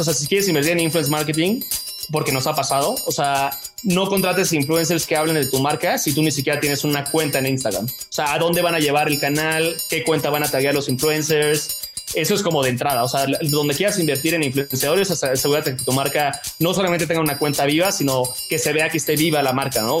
O sea, si quieres invertir en influence marketing, porque nos ha pasado, o sea, no contrates influencers que hablen de tu marca si tú ni siquiera tienes una cuenta en Instagram. O sea, ¿a dónde van a llevar el canal? ¿Qué cuenta van a taggear los influencers? Eso es como de entrada. O sea, donde quieras invertir en influenciadores, asegúrate que tu marca no solamente tenga una cuenta viva, sino que se vea que esté viva la marca, ¿no?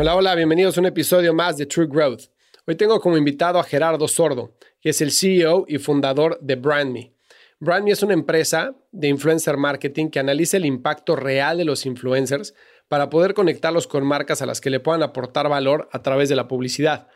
Hola, hola, bienvenidos a un episodio más de True Growth. Hoy tengo como invitado a Gerardo Sordo, que es el CEO y fundador de BrandMe. BrandMe es una empresa de influencer marketing que analiza el impacto real de los influencers para poder conectarlos con marcas a las que le puedan aportar valor a través de la publicidad.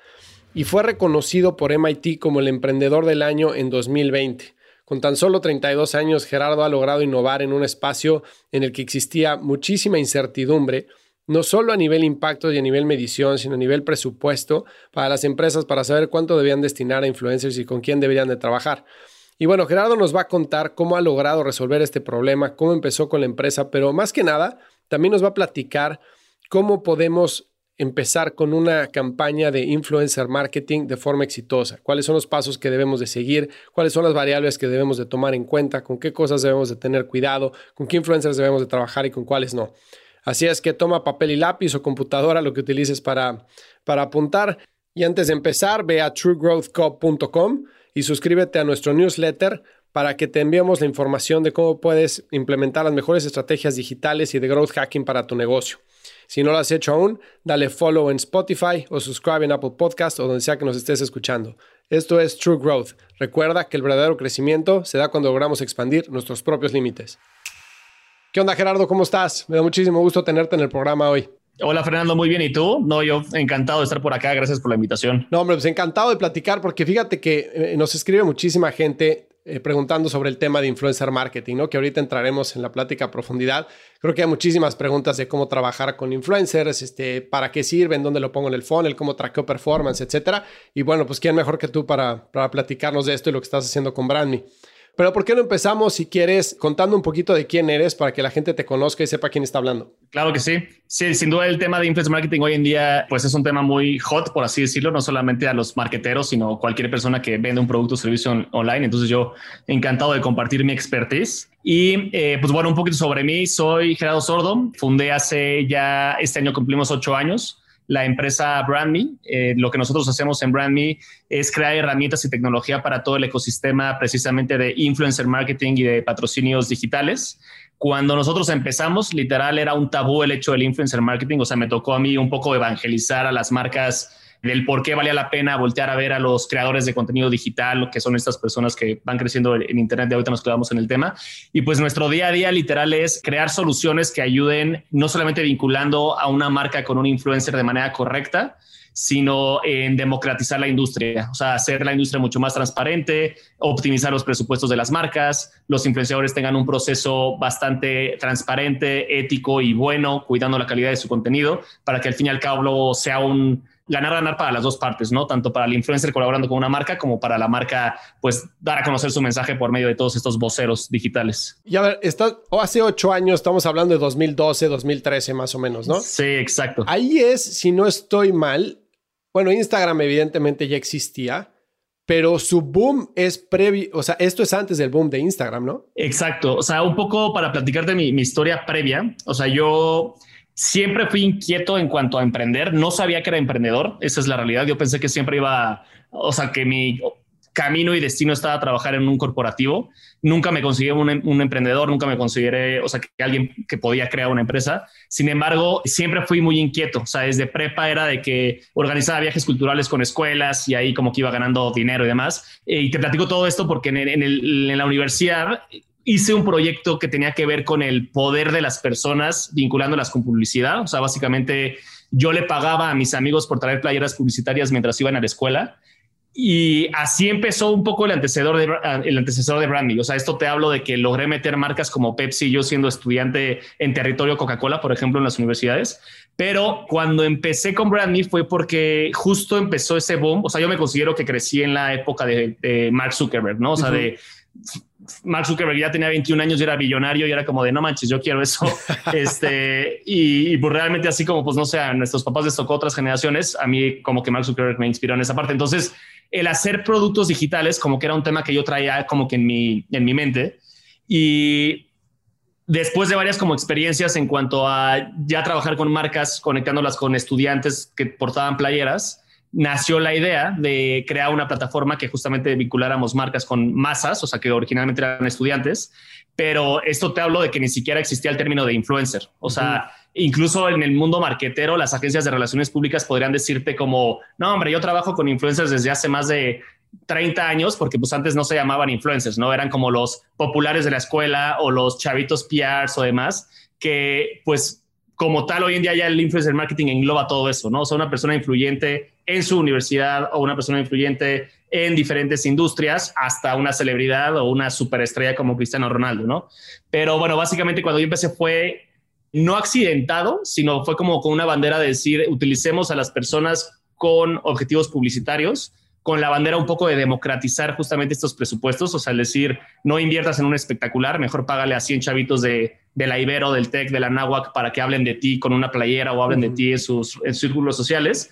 Y fue reconocido por MIT como el emprendedor del año en 2020. Con tan solo 32 años, Gerardo ha logrado innovar en un espacio en el que existía muchísima incertidumbre no solo a nivel impacto y a nivel medición, sino a nivel presupuesto para las empresas para saber cuánto debían destinar a influencers y con quién deberían de trabajar. Y bueno, Gerardo nos va a contar cómo ha logrado resolver este problema, cómo empezó con la empresa, pero más que nada, también nos va a platicar cómo podemos empezar con una campaña de influencer marketing de forma exitosa. ¿Cuáles son los pasos que debemos de seguir? ¿Cuáles son las variables que debemos de tomar en cuenta? ¿Con qué cosas debemos de tener cuidado? ¿Con qué influencers debemos de trabajar y con cuáles no? Así es que toma papel y lápiz o computadora, lo que utilices para, para apuntar. Y antes de empezar, ve a truegrowthco.com y suscríbete a nuestro newsletter para que te enviemos la información de cómo puedes implementar las mejores estrategias digitales y de growth hacking para tu negocio. Si no lo has hecho aún, dale follow en Spotify o subscribe en Apple Podcast o donde sea que nos estés escuchando. Esto es True Growth. Recuerda que el verdadero crecimiento se da cuando logramos expandir nuestros propios límites. ¿Qué onda, Gerardo? ¿Cómo estás? Me da muchísimo gusto tenerte en el programa hoy. Hola, Fernando, muy bien. ¿Y tú? No, yo encantado de estar por acá. Gracias por la invitación. No, hombre, pues encantado de platicar porque fíjate que eh, nos escribe muchísima gente eh, preguntando sobre el tema de influencer marketing, ¿no? Que ahorita entraremos en la plática a profundidad. Creo que hay muchísimas preguntas de cómo trabajar con influencers, este, para qué sirven, dónde lo pongo en el funnel, cómo traqueo performance, etcétera. Y bueno, pues quién mejor que tú para, para platicarnos de esto y lo que estás haciendo con BrandMe. Pero ¿por qué no empezamos, si quieres, contando un poquito de quién eres para que la gente te conozca y sepa quién está hablando? Claro que sí. Sí, sin duda el tema de influencer marketing hoy en día, pues es un tema muy hot, por así decirlo, no solamente a los marqueteros, sino cualquier persona que vende un producto o servicio online. Entonces yo encantado de compartir mi expertise. Y eh, pues bueno, un poquito sobre mí. Soy Gerardo Sordo. Fundé hace ya, este año cumplimos ocho años la empresa BrandMe. Eh, lo que nosotros hacemos en BrandMe es crear herramientas y tecnología para todo el ecosistema precisamente de influencer marketing y de patrocinios digitales. Cuando nosotros empezamos, literal era un tabú el hecho del influencer marketing, o sea, me tocó a mí un poco evangelizar a las marcas del por qué valía la pena voltear a ver a los creadores de contenido digital, que son estas personas que van creciendo en Internet. De ahorita nos quedamos en el tema. Y pues nuestro día a día literal es crear soluciones que ayuden no solamente vinculando a una marca con un influencer de manera correcta, sino en democratizar la industria, o sea, hacer la industria mucho más transparente, optimizar los presupuestos de las marcas, los influenciadores tengan un proceso bastante transparente, ético y bueno, cuidando la calidad de su contenido, para que al fin y al cabo sea un ganar, ganar para las dos partes, ¿no? Tanto para el influencer colaborando con una marca como para la marca, pues dar a conocer su mensaje por medio de todos estos voceros digitales. Y a ver, está, hace ocho años, estamos hablando de 2012, 2013 más o menos, ¿no? Sí, exacto. Ahí es, si no estoy mal, bueno, Instagram evidentemente ya existía, pero su boom es previo, o sea, esto es antes del boom de Instagram, ¿no? Exacto, o sea, un poco para platicarte mi, mi historia previa, o sea, yo Siempre fui inquieto en cuanto a emprender. No sabía que era emprendedor. Esa es la realidad. Yo pensé que siempre iba, o sea, que mi camino y destino estaba a trabajar en un corporativo. Nunca me consideré un, emprendedor, nunca me consideré, o sea, que alguien que podía crear una empresa. Sin embargo, siempre fui muy inquieto. O sea, desde prepa era de que organizaba viajes culturales con escuelas y ahí como que iba ganando dinero y demás. Eh, y te platico todo esto porque en la universidad hice un proyecto que tenía que ver con el poder de las personas vinculándolas con publicidad. O sea, básicamente yo le pagaba a mis amigos por traer playeras publicitarias mientras iban a la escuela. Y así empezó un poco el antecesor de, el antecesor de Brandy. O sea, esto te hablo de que logré meter marcas como Pepsi, yo siendo estudiante en territorio Coca-Cola, por ejemplo, en las universidades. Pero cuando empecé con Brandy fue porque justo empezó ese boom. O sea, yo me considero que crecí en la época de, Mark Zuckerberg, ¿no? O sea, de Mark Zuckerberg ya tenía 21 años y era billonario y era como de no manches, yo quiero eso. este, y, pues realmente así como, pues no sé, a nuestros papás les tocó otras generaciones, a mí como que Mark Zuckerberg me inspiró en esa parte. Entonces, el hacer productos digitales como que era un tema que yo traía como que en mi, en mi mente. Y después de varias como experiencias en cuanto a ya trabajar con marcas, conectándolas con estudiantes que portaban playeras, nació la idea de crear una plataforma que justamente vinculáramos marcas con masas, o sea, que originalmente eran estudiantes, pero esto te hablo de que ni siquiera existía el término de influencer. O sea, incluso en el mundo marquetero, las agencias de relaciones públicas podrían decirte como, no, hombre, yo trabajo con influencers desde hace más de 30 años, porque pues antes no se llamaban influencers, ¿no? Eran como los populares de la escuela o los chavitos PRs o demás, que pues como tal, hoy en día ya el influencer marketing engloba todo eso, ¿no? O sea, una persona influyente en su universidad o una persona influyente en diferentes industrias hasta una celebridad o una superestrella como Cristiano Ronaldo, ¿no? Pero bueno, básicamente cuando yo empecé fue no accidentado, sino fue como con una bandera de decir, utilicemos a las personas con objetivos publicitarios con la bandera un poco de democratizar justamente estos presupuestos, o sea, decir, no inviertas en un espectacular, mejor págale a 100 chavitos de, de la Ibero, del TEC, de la Náhuac para que hablen de ti con una playera o hablen de ti en sus, en círculos sociales.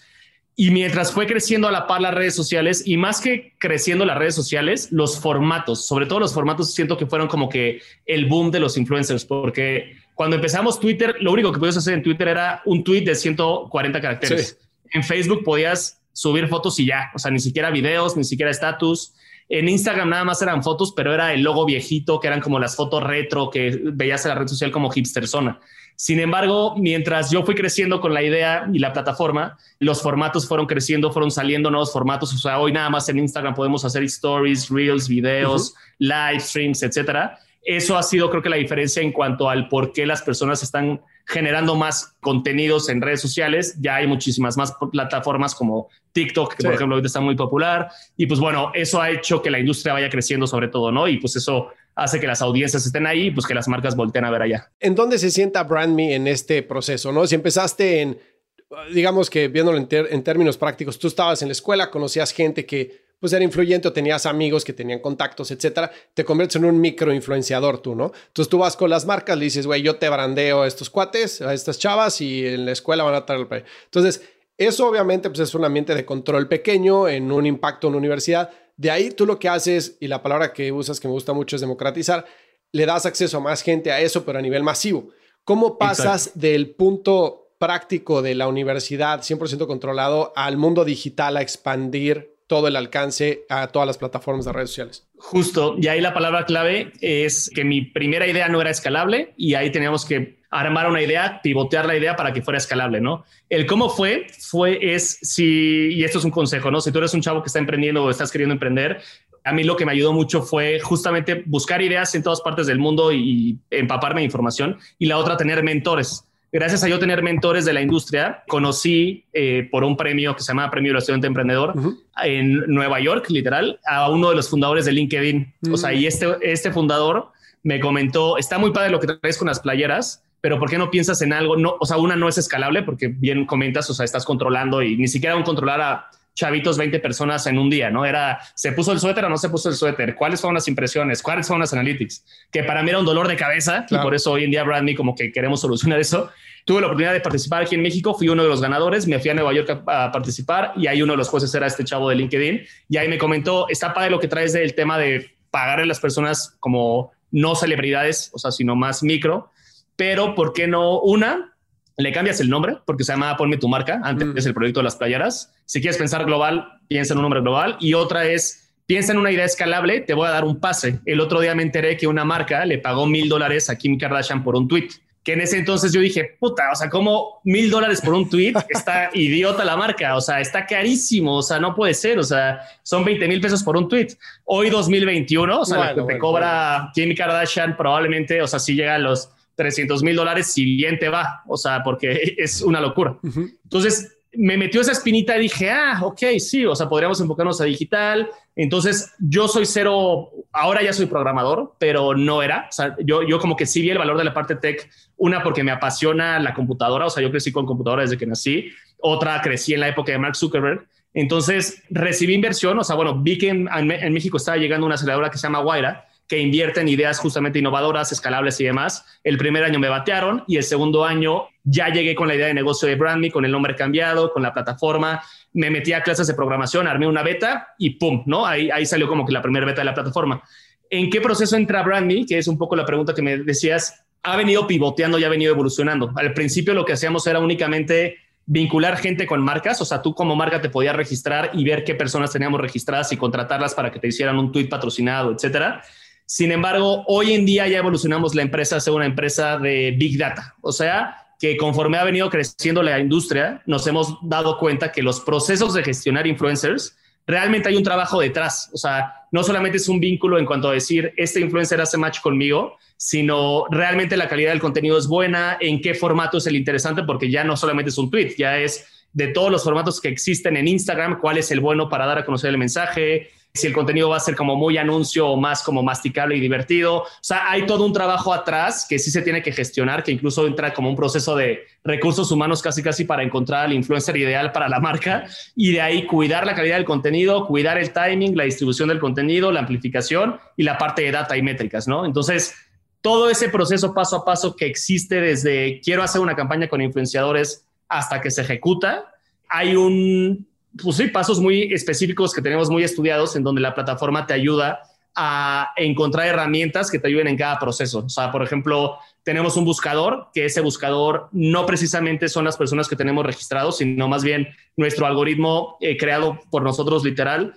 Y mientras fue creciendo a la par las redes sociales y más que creciendo las redes sociales, los formatos, sobre todo los formatos, siento que fueron como que el boom de los influencers, porque cuando empezamos Twitter, lo único que podías hacer en Twitter era un tweet de 140 caracteres. En Facebook podías subir fotos y ya, o sea, ni siquiera videos, ni siquiera estatus. En Instagram nada más eran fotos, pero era el logo viejito, que eran como las fotos retro que veías en la red social como hipster zona. Sin embargo, mientras yo fui creciendo con la idea y la plataforma, los formatos fueron creciendo, fueron saliendo nuevos formatos. O sea, hoy nada más en Instagram podemos hacer stories, reels, videos, live streams, etcétera. Eso ha sido, creo que, la diferencia en cuanto al por qué las personas están generando más contenidos en redes sociales. Ya hay muchísimas más plataformas como TikTok, que por ejemplo ahorita está muy popular. Y pues bueno, eso ha hecho que la industria vaya creciendo sobre todo, ¿no? Y pues eso hace que las audiencias estén ahí y pues que las marcas volteen a ver allá. ¿En dónde se sienta BrandMe en este proceso, no? Si empezaste en, digamos que viéndolo en, en términos prácticos, tú estabas en la escuela, conocías gente que pues era influyente o tenías amigos que tenían contactos, etcétera, te conviertes en un microinfluenciador tú, ¿no? Entonces tú vas con las marcas, le dices, güey, yo te brandeo a estos cuates, a estas chavas y en la escuela van a traer el Entonces, eso obviamente pues es un ambiente de control pequeño, en un impacto en la universidad. De ahí tú lo que haces, y la palabra que usas que me gusta mucho es democratizar, le das acceso a más gente a eso, pero a nivel masivo. ¿Cómo pasas del punto práctico de la universidad 100% controlado al mundo digital a expandir todo el alcance a todas las plataformas de redes sociales. Justo, y ahí la palabra clave es que mi primera idea no era escalable y ahí teníamos que armar una idea, pivotear la idea para que fuera escalable, ¿no? El cómo fue, fue, es si, y esto es un consejo, ¿no? Si tú eres un chavo que está emprendiendo o estás queriendo emprender, a mí lo que me ayudó mucho fue justamente buscar ideas en todas partes del mundo y empaparme de información y la otra, tener mentores gracias a yo tener mentores de la industria, conocí eh, por un premio que se llama Premio del Estudiante Emprendedor en Nueva York, literal, a uno de los fundadores de LinkedIn. O sea, y este, este fundador me comentó, está muy padre lo que traes con las playeras, pero ¿por qué no piensas en algo? No, o sea, una no es escalable porque bien comentas, o sea, estás controlando y ni siquiera un controlar a chavitos, 20 personas en un día, ¿no? Era, ¿se puso el suéter o no se puso el suéter? ¿Cuáles fueron las impresiones? ¿Cuáles fueron las analytics? Que para mí era un dolor de cabeza y por eso hoy en día Brandme como que queremos solucionar eso. Tuve la oportunidad de participar aquí en México, fui uno de los ganadores, me fui a Nueva York a, participar y ahí uno de los jueces era este chavo de LinkedIn y ahí me comentó, está padre lo que traes del tema de pagarle a las personas como no celebridades, o sea, sino más micro, pero ¿por qué no una? le cambias el nombre porque se llama Ponme tu marca. Antes mm. es el proyecto de las playeras. Si quieres pensar global, piensa en un nombre global. Y otra es piensa en una idea escalable, te voy a dar un pase. El otro día me enteré que una marca le pagó mil dólares a Kim Kardashian por un tweet que en ese entonces yo dije, puta, o sea, como mil dólares por un tweet, está idiota la marca, o sea, está carísimo, o sea, no puede ser, o sea, son 20 mil pesos por un tweet. Hoy 2021, o sea, lo que te cobra Kim Kardashian probablemente, o sea, si llega a los 300 mil dólares, si bien te va, o sea, porque es una locura. Entonces, me metió esa espinita y dije, ah, ok, sí, o sea, podríamos enfocarnos a digital. Entonces, yo soy cero, ahora ya soy programador, pero no era. O sea, yo, yo como que sí vi el valor de la parte tech, una porque me apasiona la computadora, o sea, yo crecí con computadora desde que nací, otra crecí en la época de Mark Zuckerberg. Entonces, recibí inversión, o sea, bueno, vi que en, en México estaba llegando una aceleradora que se llama Guaira, que invierte en ideas justamente innovadoras, escalables y demás. El primer año me batearon y el segundo año ya llegué con la idea de negocio de BrandMe, con el nombre cambiado, con la plataforma. Me metí a clases de programación, armé una beta y pum, ¿no? Ahí, ahí salió como que la primera beta de la plataforma. ¿En qué proceso entra BrandMe? Que es un poco la pregunta que me decías. Ha venido pivoteando y ha venido evolucionando. Al principio lo que hacíamos era únicamente vincular gente con marcas, o sea, tú como marca te podías registrar y ver qué personas teníamos registradas y contratarlas para que te hicieran un tweet patrocinado, etcétera. Sin embargo, hoy en día ya evolucionamos la empresa a ser una empresa de Big Data. O sea, que conforme ha venido creciendo la industria, nos hemos dado cuenta que los procesos de gestionar influencers, realmente hay un trabajo detrás. O sea, no solamente es un vínculo en cuanto a decir, este influencer hace match conmigo, sino realmente la calidad del contenido es buena, en qué formato es el interesante, porque ya no solamente es un tweet, ya es de todos los formatos que existen en Instagram, cuál es el bueno para dar a conocer el mensaje, si el contenido va a ser como muy anuncio o más como masticable y divertido. O sea, hay todo un trabajo atrás que sí se tiene que gestionar, que incluso entra como un proceso de recursos humanos casi casi para encontrar al influencer ideal para la marca y de ahí cuidar la calidad del contenido, cuidar el timing, la distribución del contenido, la amplificación y la parte de data y métricas, ¿no? Entonces, todo ese proceso paso a paso que existe desde quiero hacer una campaña con influenciadores hasta que se ejecuta, hay un pues sí, pasos muy específicos que tenemos muy estudiados en donde la plataforma te ayuda a encontrar herramientas que te ayuden en cada proceso. O sea, por ejemplo, tenemos un buscador, que ese buscador no precisamente son las personas que tenemos registrados, sino más bien nuestro algoritmo eh, creado por nosotros literal,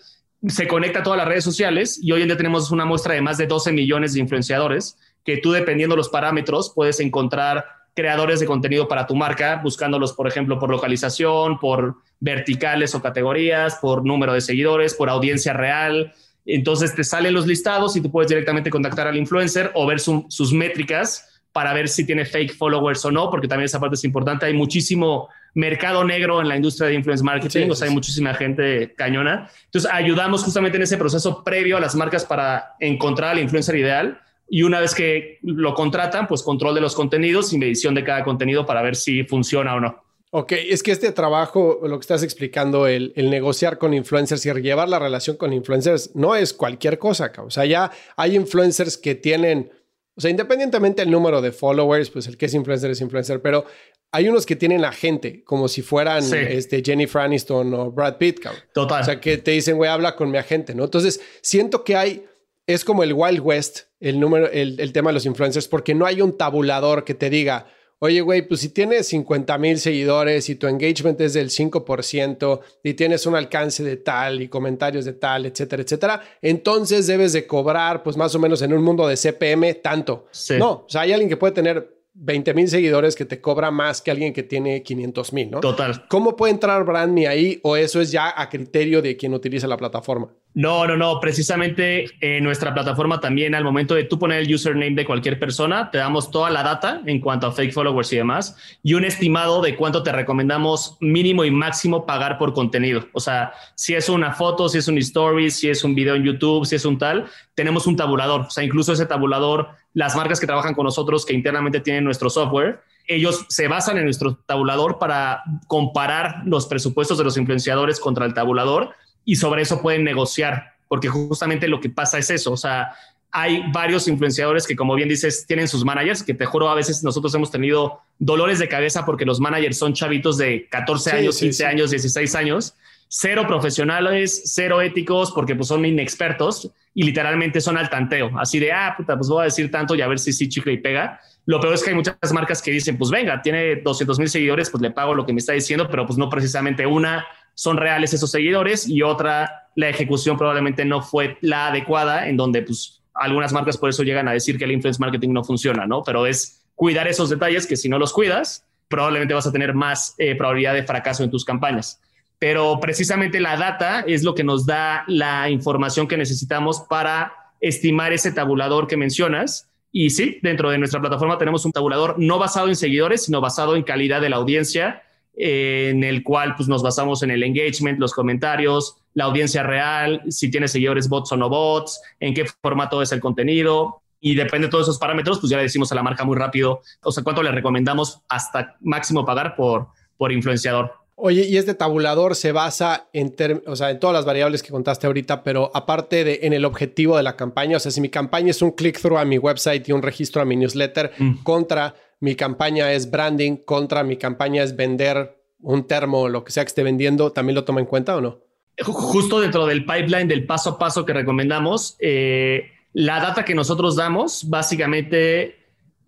se conecta a todas las redes sociales y hoy en día tenemos una muestra de más de 12 millones de influenciadores que tú dependiendo los parámetros puedes encontrar creadores de contenido para tu marca, buscándolos, por ejemplo, por localización, por verticales o categorías, por número de seguidores, por audiencia real. Entonces te salen los listados y tú puedes directamente contactar al influencer o ver sus métricas para ver si tiene fake followers o no, porque también esa parte es importante. Hay muchísimo mercado negro en la industria de influence marketing, o sea, hay muchísima gente cañona. Entonces ayudamos justamente en ese proceso previo a las marcas para encontrar al influencer ideal y una vez que lo contratan, pues control de los contenidos y medición de cada contenido para ver si funciona o no. Ok, es que este trabajo, lo que estás explicando, el, negociar con influencers y llevar la relación con influencers, no es cualquier cosa. O sea, ya hay influencers que tienen, o sea, independientemente del número de followers, pues el que es influencer es influencer, pero hay unos que tienen a gente, como si fueran este, Jennifer Aniston o Brad Pitt. Total. O sea, que te dicen, güey, habla con mi agente, ¿no? Entonces, siento que hay es como el Wild West, el, número, el, tema de los influencers, porque no hay un tabulador que te diga, oye, güey, pues si tienes 50 mil seguidores y tu engagement es del 5% y tienes un alcance de tal y comentarios de tal, etcétera, etcétera, entonces debes de cobrar, pues más o menos en un mundo de CPM, tanto. No, o sea, hay alguien que puede tener 20 mil seguidores que te cobra más que alguien que tiene 500 mil, ¿no? Total. ¿Cómo puede entrar Brand ahí o eso es ya a criterio de quien utiliza la plataforma? No, no, no. Precisamente en nuestra plataforma también al momento de tú poner el username de cualquier persona, te damos toda la data en cuanto a fake followers y demás y un estimado de cuánto te recomendamos mínimo y máximo pagar por contenido. O sea, si es una foto, si es un story, si es un video en YouTube, si es un tal, tenemos un tabulador. O sea, incluso ese tabulador, las marcas que trabajan con nosotros que internamente tienen nuestro software, ellos se basan en nuestro tabulador para comparar los presupuestos de los influenciadores contra el tabulador y sobre eso pueden negociar, porque justamente lo que pasa es eso, o sea, hay varios influenciadores que, como bien dices, tienen sus managers, que te juro, a veces nosotros hemos tenido dolores de cabeza porque los managers son chavitos de 14 años, 15 años, 16 años, cero profesionales, cero éticos, porque pues son inexpertos y literalmente son al tanteo, así de, ah, puta, pues voy a decir tanto y a ver si sí chicle y pega. Lo peor es que hay muchas marcas que dicen, pues venga, tiene 200 mil seguidores, pues le pago lo que me está diciendo, pero pues no precisamente una son reales esos seguidores y otra, la ejecución probablemente no fue la adecuada, en donde pues algunas marcas por eso llegan a decir que el influence marketing no funciona, ¿no? Pero es cuidar esos detalles que si no los cuidas, probablemente vas a tener más eh, probabilidad de fracaso en tus campañas. Pero precisamente la data es lo que nos da la información que necesitamos para estimar ese tabulador que mencionas. Y sí, dentro de nuestra plataforma tenemos un tabulador no basado en seguidores, sino basado en calidad de la audiencia, eh, en el cual pues, nos basamos en el engagement, los comentarios, la audiencia real, si tiene seguidores bots o no bots, en qué formato es el contenido. Y depende de todos esos parámetros, pues ya le decimos a la marca muy rápido, o sea, cuánto le recomendamos hasta máximo pagar por, por influenciador. Oye, y este tabulador se basa en, o sea, en todas las variables que contaste ahorita, pero aparte de en el objetivo de la campaña, o sea, si mi campaña es un click-through a mi website y un registro a mi newsletter, mm. contra mi campaña es branding, contra mi campaña es vender un termo o lo que sea que esté vendiendo, ¿también lo toma en cuenta o no? Justo dentro del pipeline del paso a paso que recomendamos, eh, la data que nosotros damos, básicamente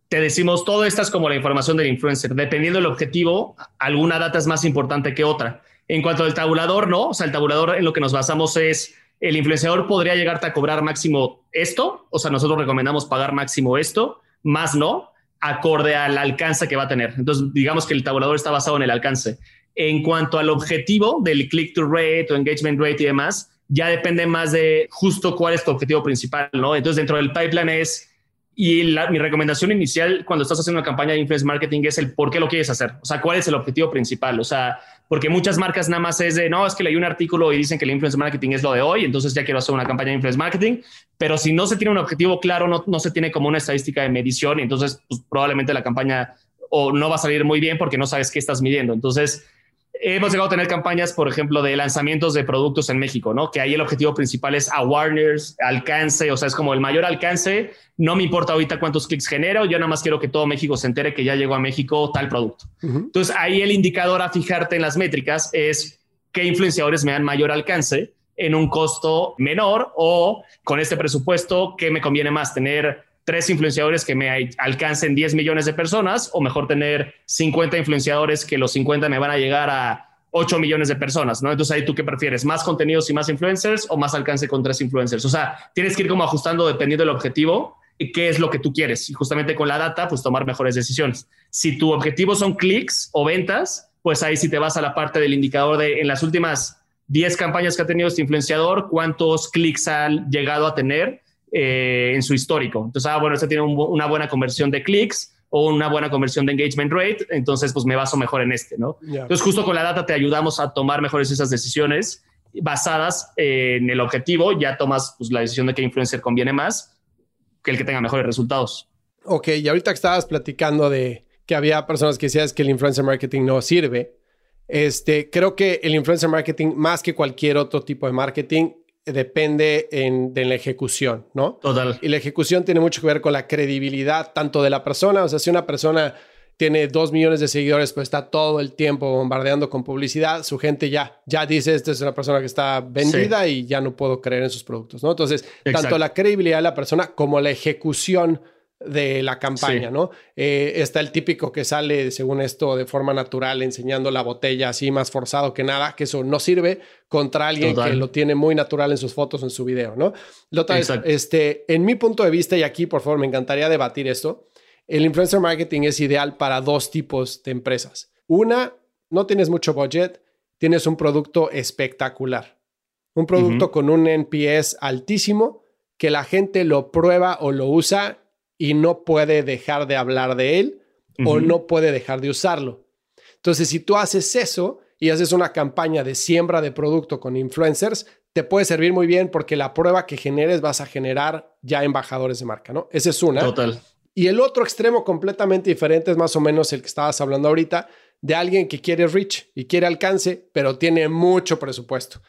te decimos, todo esto es como la información del influencer. Dependiendo del objetivo, alguna data es más importante que otra. En cuanto al tabulador, no. O sea, el tabulador en lo que nos basamos es el influenciador podría llegarte a cobrar máximo esto. O sea, nosotros recomendamos pagar máximo esto, más no, acorde al alcance que va a tener. Entonces, digamos que el tabulador está basado en el alcance. En cuanto al objetivo del click to rate o engagement rate y demás, ya depende más de justo cuál es tu objetivo principal, ¿no? Entonces, dentro del pipeline es y mi recomendación inicial cuando estás haciendo una campaña de influence marketing es el por qué lo quieres hacer. O sea, cuál es el objetivo principal. O sea, porque muchas marcas nada más es de, no, es que leí un artículo y dicen que el influence marketing es lo de hoy, entonces ya quiero hacer una campaña de influence marketing. Pero si no se tiene un objetivo claro, no, no se tiene como una estadística de medición, entonces pues, probablemente la campaña o no va a salir muy bien porque no sabes qué estás midiendo. Entonces, hemos llegado a tener campañas, por ejemplo, de lanzamientos de productos en México, ¿no? Que ahí el objetivo principal es awareness, alcance, o sea, es como el mayor alcance. No me importa ahorita cuántos clics genero, yo nada más quiero que todo México se entere que ya llegó a México tal producto. Entonces, ahí el indicador a fijarte en las métricas es qué influenciadores me dan mayor alcance en un costo menor o con este presupuesto, ¿qué me conviene más tener? Tres influenciadores que me alcancen 10 millones de personas o mejor tener 50 influenciadores que los 50 me van a llegar a 8 millones de personas, ¿no? Entonces ahí tú qué prefieres, más contenidos y más influencers o más alcance con tres influencers. O sea, tienes que ir como ajustando dependiendo del objetivo y qué es lo que tú quieres. Y justamente con la data, pues tomar mejores decisiones. Si tu objetivo son clics o ventas, pues ahí sí te vas a la parte del indicador de en las últimas 10 campañas que ha tenido este influenciador, cuántos clics ha llegado a tener eh, en su histórico. Entonces, ah, bueno, este tiene una buena conversión de clics o una buena conversión de engagement rate, entonces pues me baso mejor en este, ¿no? Entonces, justo con la data te ayudamos a tomar mejores esas decisiones basadas en el objetivo, ya tomas pues, la decisión de qué influencer conviene más que el que tenga mejores resultados. Ok, y ahorita que estabas platicando de que había personas que decían que el influencer marketing no sirve, este, creo que el influencer marketing, más que cualquier otro tipo de marketing, depende en, de la ejecución, ¿no? Total. Y la ejecución tiene mucho que ver con la credibilidad tanto de la persona, o sea, si una persona tiene dos millones de seguidores, pues está todo el tiempo bombardeando con publicidad, su gente ya, ya dice, esta es una persona que está vendida y ya no puedo creer en sus productos, ¿no? Entonces, tanto la credibilidad de la persona como la ejecución de la campaña, ¿no? Eh, está el típico que sale, según esto, de forma natural, enseñando la botella así más forzado que nada, que eso no sirve contra alguien que lo tiene muy natural en sus fotos, en su video, ¿no? Lo otra este, en mi punto de vista, y aquí, por favor, me encantaría debatir esto, el influencer marketing es ideal para dos tipos de empresas. Una, no tienes mucho budget, tienes un producto espectacular, un producto con un NPS altísimo, que la gente lo prueba o lo usa y no puede dejar de hablar de él o no puede dejar de usarlo. Entonces, si tú haces eso y haces una campaña de siembra de producto con influencers, te puede servir muy bien porque la prueba que generes vas a generar ya embajadores de marca, ¿no? Esa es una. Total. Y el otro extremo completamente diferente es más o menos el que estabas hablando ahorita, de alguien que quiere reach y quiere alcance, pero tiene mucho presupuesto.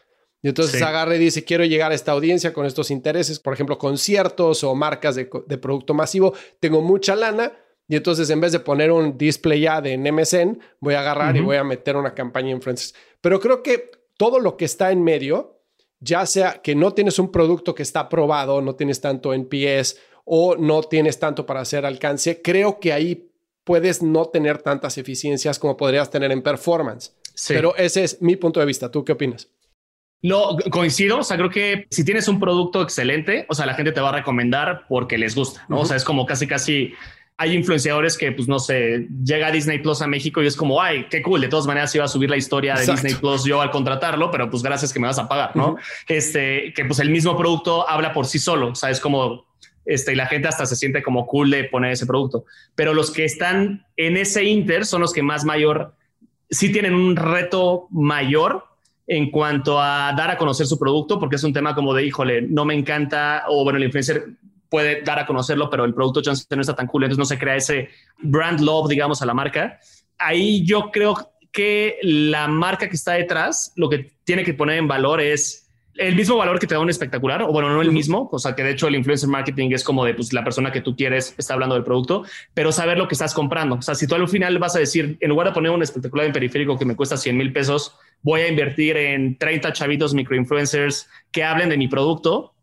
Y entonces agarra y dice, quiero llegar a esta audiencia con estos intereses, por ejemplo, conciertos o marcas de, producto masivo, tengo mucha lana. Y entonces en vez de poner un display ad en MSN, voy a agarrar y voy a meter una campaña en influencers. Pero creo que todo lo que está en medio, ya sea que no tienes un producto que está probado, no tienes tanto NPS o no tienes tanto para hacer alcance, creo que ahí puedes no tener tantas eficiencias como podrías tener en performance. Pero ese es mi punto de vista. ¿Tú qué opinas? No, coincido. O sea, creo que si tienes un producto excelente, o sea, la gente te va a recomendar porque les gusta, ¿no? O sea, es como casi, casi hay influenciadores que, pues no sé, llega Disney Plus a México y es como, ay, qué cool. De todas maneras, iba a subir la historia de Disney Plus yo al contratarlo, pero pues gracias que me vas a pagar, ¿no? Este, que pues el mismo producto habla por sí solo. O sea, es como, este, y la gente hasta se siente como cool de poner ese producto. Pero los que están en ese Inter son los que más mayor, sí tienen un reto mayor en cuanto a dar a conocer su producto, porque es un tema como de, híjole, no me encanta, o bueno, el influencer puede dar a conocerlo, pero el producto no está tan cool, entonces no se crea ese brand love, digamos, a la marca. Ahí yo creo que la marca que está detrás, lo que tiene que poner en valor es el mismo valor que te da un espectacular, o bueno, no el mismo, o sea, que de hecho el influencer marketing es como de pues, la persona que tú quieres está hablando del producto, pero saber lo que estás comprando. O sea, si tú al final vas a decir, en lugar de poner un espectacular en periférico que me cuesta 100 mil pesos, voy a invertir en 30 chavitos microinfluencers que hablen de mi producto,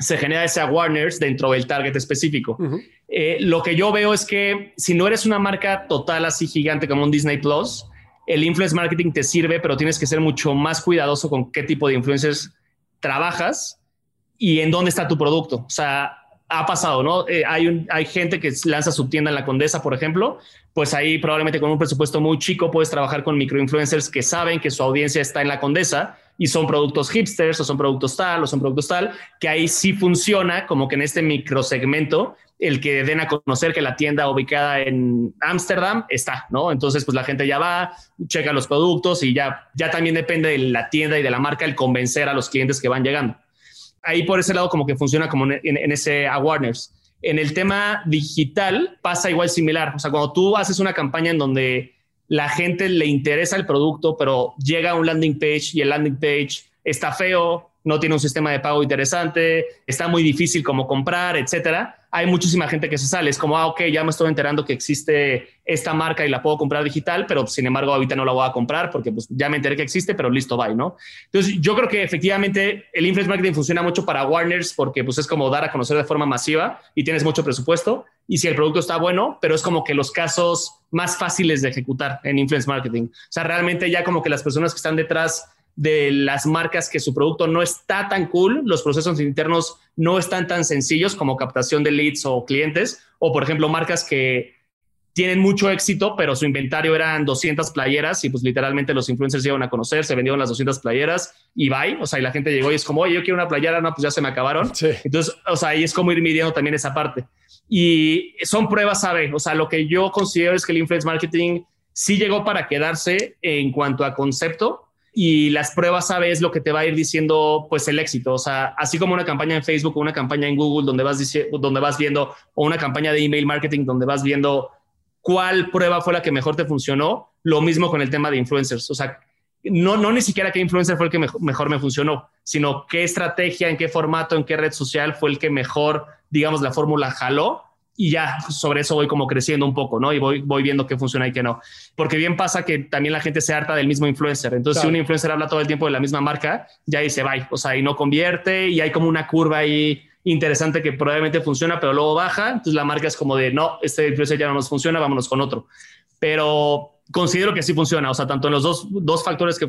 se genera ese awareness dentro del target específico. Eh, lo que yo veo es que si no eres una marca total así gigante como un Disney Plus, el influence marketing te sirve, pero tienes que ser mucho más cuidadoso con qué tipo de influencers trabajas y en dónde está tu producto. O sea, ha pasado, ¿no? Eh, hay, hay gente que lanza su tienda en la Condesa, por ejemplo, pues ahí probablemente con un presupuesto muy chico puedes trabajar con microinfluencers que saben que su audiencia está en la Condesa y son productos hipsters o son productos tal o son productos tal, que ahí sí funciona como que en este microsegmento el que den a conocer que la tienda ubicada en Ámsterdam está, ¿no? Entonces, pues la gente ya va, checa los productos y ya, ya también depende de la tienda y de la marca el convencer a los clientes que van llegando. Ahí por ese lado como que funciona como en, en ese awareness. En el tema digital pasa igual similar. O sea, cuando tú haces una campaña en donde la gente le interesa el producto, pero llega a un landing page y el landing page está feo, no tiene un sistema de pago interesante, está muy difícil como comprar, etcétera. Hay muchísima gente que se sale. Es como, ah, ok, ya me estoy enterando que existe esta marca y la puedo comprar digital, pero sin embargo, ahorita no la voy a comprar porque pues, ya me enteré que existe, pero listo, bye, ¿no? Entonces, yo creo que efectivamente el influence marketing funciona mucho para Warners porque pues, es como dar a conocer de forma masiva y tienes mucho presupuesto. Y si el producto está bueno, pero es como que los casos más fáciles de ejecutar en influence marketing. O sea, realmente ya como que las personas que están detrás de las marcas que su producto no está tan cool, los procesos internos no están tan sencillos como captación de leads o clientes, o por ejemplo marcas que tienen mucho éxito, pero su inventario eran 200 playeras y pues literalmente los influencers llegan a conocer, se vendieron las 200 playeras y bye, o sea, y la gente llegó y es como, oye, yo quiero una playera, no, pues ya se me acabaron. Entonces, o sea, ahí es como ir midiendo también esa parte. Y son pruebas, ¿sabe? O sea, lo que yo considero es que el influence marketing sí llegó para quedarse en cuanto a concepto, y las pruebas sabes lo que te va a ir diciendo pues el éxito. O sea, así como una campaña en Facebook o una campaña en Google donde vas, donde vas viendo o una campaña de email marketing donde vas viendo cuál prueba fue la que mejor te funcionó, lo mismo con el tema de influencers. O sea, no, no ni siquiera qué influencer fue el que mejor, me funcionó, sino qué estrategia, en qué formato, en qué red social fue el que mejor, digamos, la fórmula jaló y ya sobre eso voy como creciendo un poco, ¿no? Y voy, voy viendo qué funciona y qué no. Porque bien pasa que también la gente se harta del mismo influencer. Entonces, si un influencer habla todo el tiempo de la misma marca, ya dice, bye, o sea, y no convierte y hay como una curva ahí interesante que probablemente funciona, pero luego baja. Entonces, la marca es como de, no, este influencer ya no nos funciona, vámonos con otro. Pero considero que sí funciona, o sea, tanto en los dos, dos factores que,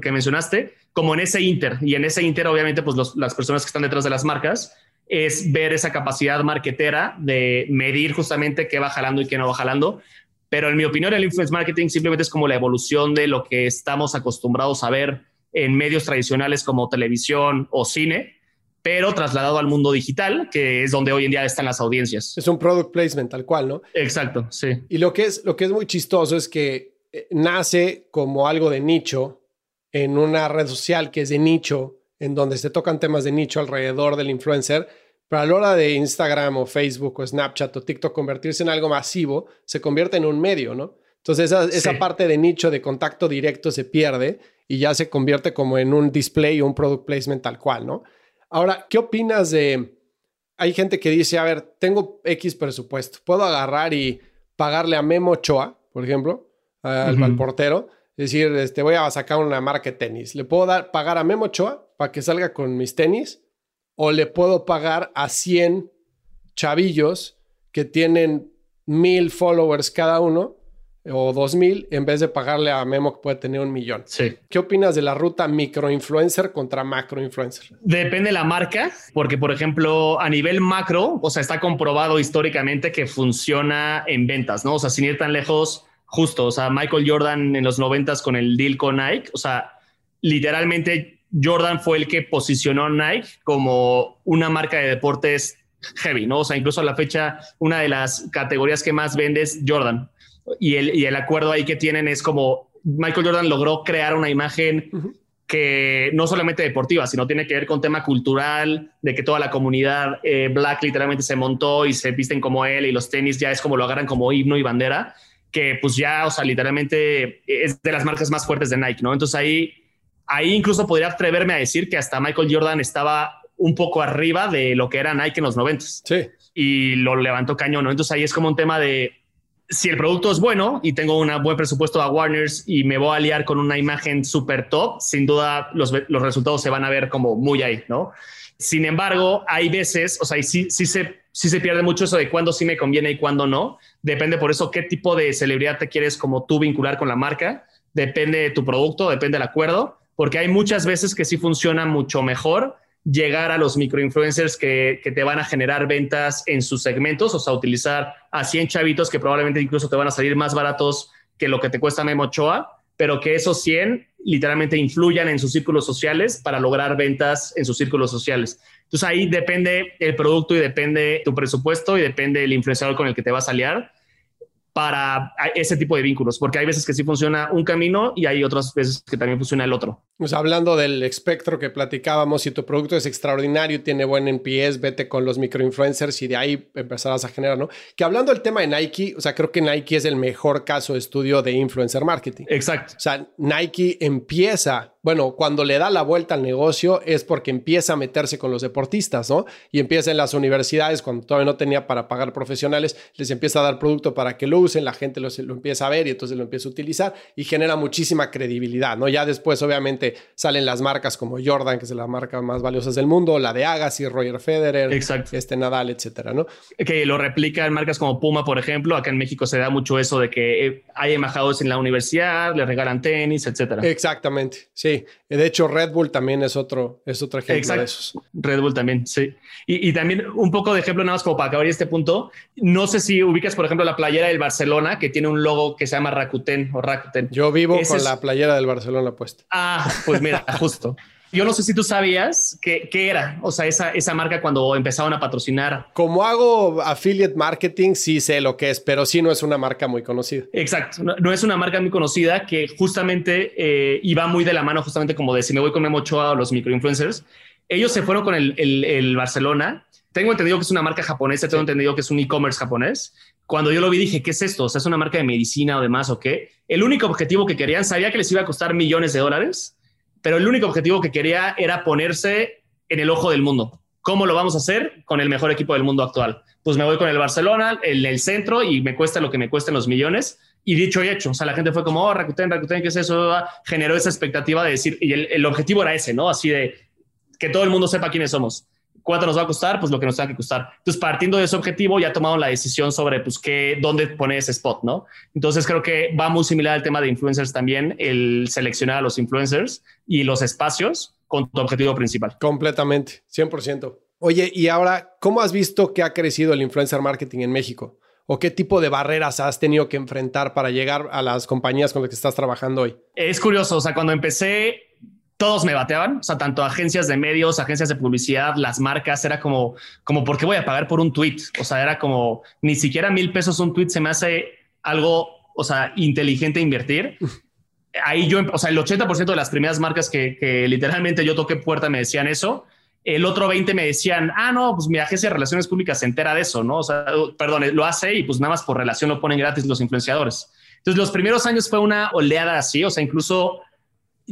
que mencionaste, como en ese inter. Y en ese inter, obviamente, pues las personas que están detrás de las marcas es ver esa capacidad marketera de medir justamente qué va jalando y qué no va jalando. Pero en mi opinión, el influence marketing simplemente es como la evolución de lo que estamos acostumbrados a ver en medios tradicionales como televisión o cine, pero trasladado al mundo digital, que es donde hoy en día están las audiencias. Es un product placement tal cual, ¿no? Exacto, sí. Y lo que es, lo que es muy chistoso es que eh, nace como algo de nicho en una red social que es de nicho, en donde se tocan temas de nicho alrededor del influencer, pero a la hora de Instagram o Facebook o Snapchat o TikTok convertirse en algo masivo, se convierte en un medio, ¿no? Entonces esa, parte de nicho de contacto directo se pierde y ya se convierte como en un display o un product placement tal cual, ¿no? Ahora, ¿qué opinas de... Hay gente que dice, a ver, tengo X presupuesto, puedo agarrar y pagarle a Memo Ochoa, por ejemplo, al, portero, es decir, este, voy a sacar una marca de tenis, le puedo dar, pagar a Memo Ochoa para que salga con mis tenis o le puedo pagar a 100 chavillos que tienen mil followers cada uno o dos mil en vez de pagarle a Memo que puede tener un millón. Sí. ¿Qué opinas de la ruta microinfluencer contra macroinfluencer? Depende de la marca, porque por ejemplo, a nivel macro, o sea, está comprobado históricamente que funciona en ventas, ¿no? O sea, sin ir tan lejos, justo, o sea, Michael Jordan en los noventas con el deal con Nike, o sea, literalmente Jordan fue el que posicionó a Nike como una marca de deportes heavy, ¿no? O sea, incluso a la fecha, una de las categorías que más vende es Jordan. Y el, y el acuerdo ahí que tienen es como Michael Jordan logró crear una imagen que no solamente deportiva, sino tiene que ver con tema cultural, de que toda la comunidad eh, black literalmente se montó y se visten como él y los tenis ya es como lo agarran como himno y bandera, que pues ya, o sea, literalmente es de las marcas más fuertes de Nike, ¿no? Entonces ahí, ahí incluso podría atreverme a decir que hasta Michael Jordan estaba un poco arriba de lo que era Nike en los 90. Sí. Y lo levantó cañón, ¿no? Entonces ahí es como un tema de si el producto es bueno y tengo un buen presupuesto a Warners y me voy a aliar con una imagen súper top, sin duda los, los, resultados se van a ver como muy ahí, ¿no? Sin embargo, hay veces, o sea, y sí, sí, se, sí se pierde mucho eso de cuándo sí me conviene y cuándo no. Depende por eso qué tipo de celebridad te quieres como tú vincular con la marca. Depende de tu producto, depende del acuerdo, porque hay muchas veces que sí funciona mucho mejor llegar a los microinfluencers que, que te van a generar ventas en sus segmentos, o sea, utilizar a 100 chavitos que probablemente incluso te van a salir más baratos que lo que te cuesta Memo Ochoa, pero que esos 100 literalmente influyan en sus círculos sociales para lograr ventas en sus círculos sociales. Entonces ahí depende el producto y depende tu presupuesto y depende el influenciador con el que te vas a aliar para ese tipo de vínculos, porque hay veces que sí funciona un camino y hay otras veces que también funciona el otro. Pues hablando del espectro que platicábamos, si tu producto es extraordinario, tiene buen NPS, vete con los microinfluencers y de ahí empezarás a generar, ¿no? Que hablando del tema de Nike, o sea, creo que Nike es el mejor caso de estudio de influencer marketing. Exacto. O sea, Nike empieza bueno, cuando le da la vuelta al negocio es porque empieza a meterse con los deportistas, ¿no? Y empieza en las universidades, cuando todavía no tenía para pagar profesionales, les empieza a dar producto para que lo usen, la gente lo, lo empieza a ver y entonces lo empieza a utilizar y genera muchísima credibilidad, ¿no? Ya después, obviamente, salen las marcas como Jordan, que es la marca más valiosa del mundo, la de Agassi, Roger Federer, este Nadal, etcétera, ¿no? Que lo replica en marcas como Puma, por ejemplo. Acá en México se da mucho eso de que eh, hay embajadores en la universidad, le regalan tenis, etcétera. Exactamente, sí. De hecho, Red Bull también es otro, es otro ejemplo de esos. Red Bull también, sí. Y, también un poco de ejemplo, nada más como para acabar este punto. No sé si ubicas, por ejemplo, la playera del Barcelona, que tiene un logo que se llama Rakuten o Rakuten. Yo vivo con la playera del Barcelona puesta. Ah, pues mira, justo. Yo no sé si tú sabías qué, era, o sea, esa, esa marca cuando empezaron a patrocinar. Como hago affiliate marketing, sí sé lo que es, pero sí no es una marca muy conocida. Exacto, no, es una marca muy conocida que justamente eh, iba muy de la mano, justamente como de si me voy con Memo Ochoa o los microinfluencers. Ellos se fueron con el, el, Barcelona. Tengo entendido que es una marca japonesa, tengo entendido que es un e-commerce japonés. Cuando yo lo vi dije, ¿qué es esto? O sea, es una marca de medicina o demás o qué. El único objetivo que querían, sabía que les iba a costar millones de dólares pero el único objetivo que quería era ponerse en el ojo del mundo. ¿Cómo lo vamos a hacer con el mejor equipo del mundo actual? Pues me voy con el Barcelona, el, el centro, y me cuesta lo que me cuesten los millones. Y dicho y hecho, o sea, la gente fue como, oh, Rakuten, Rakuten, ¿qué es eso? Generó esa expectativa de decir, y el objetivo era ese, ¿no? Así de que todo el mundo sepa quiénes somos. ¿Cuánto nos va a costar? Pues lo que nos tenga que costar. Entonces, partiendo de ese objetivo, ya tomaron la decisión sobre, pues, qué, dónde poner ese spot, ¿no? Entonces, creo que va muy similar al tema de influencers también, el seleccionar a los influencers y los espacios con tu objetivo principal. Completamente, 100%. Oye, y ahora, ¿cómo has visto que ha crecido el influencer marketing en México? ¿O qué tipo de barreras has tenido que enfrentar para llegar a las compañías con las que estás trabajando hoy? Es curioso, o sea, cuando empecé todos me bateaban, o sea, tanto agencias de medios, agencias de publicidad, las marcas, era como, como, ¿por qué voy a pagar por un tweet? O sea, era como, ni siquiera mil pesos un tweet se me hace algo, o sea, inteligente invertir. Ahí yo, o sea, el 80% de las primeras marcas que, que literalmente yo toqué puerta me decían eso. El otro 20 me decían, ah, no, pues mi agencia de relaciones públicas se entera de eso, ¿no? O sea, perdón, lo hace y pues nada más por relación lo ponen gratis los influenciadores. Entonces, los primeros años fue una oleada así, o sea, incluso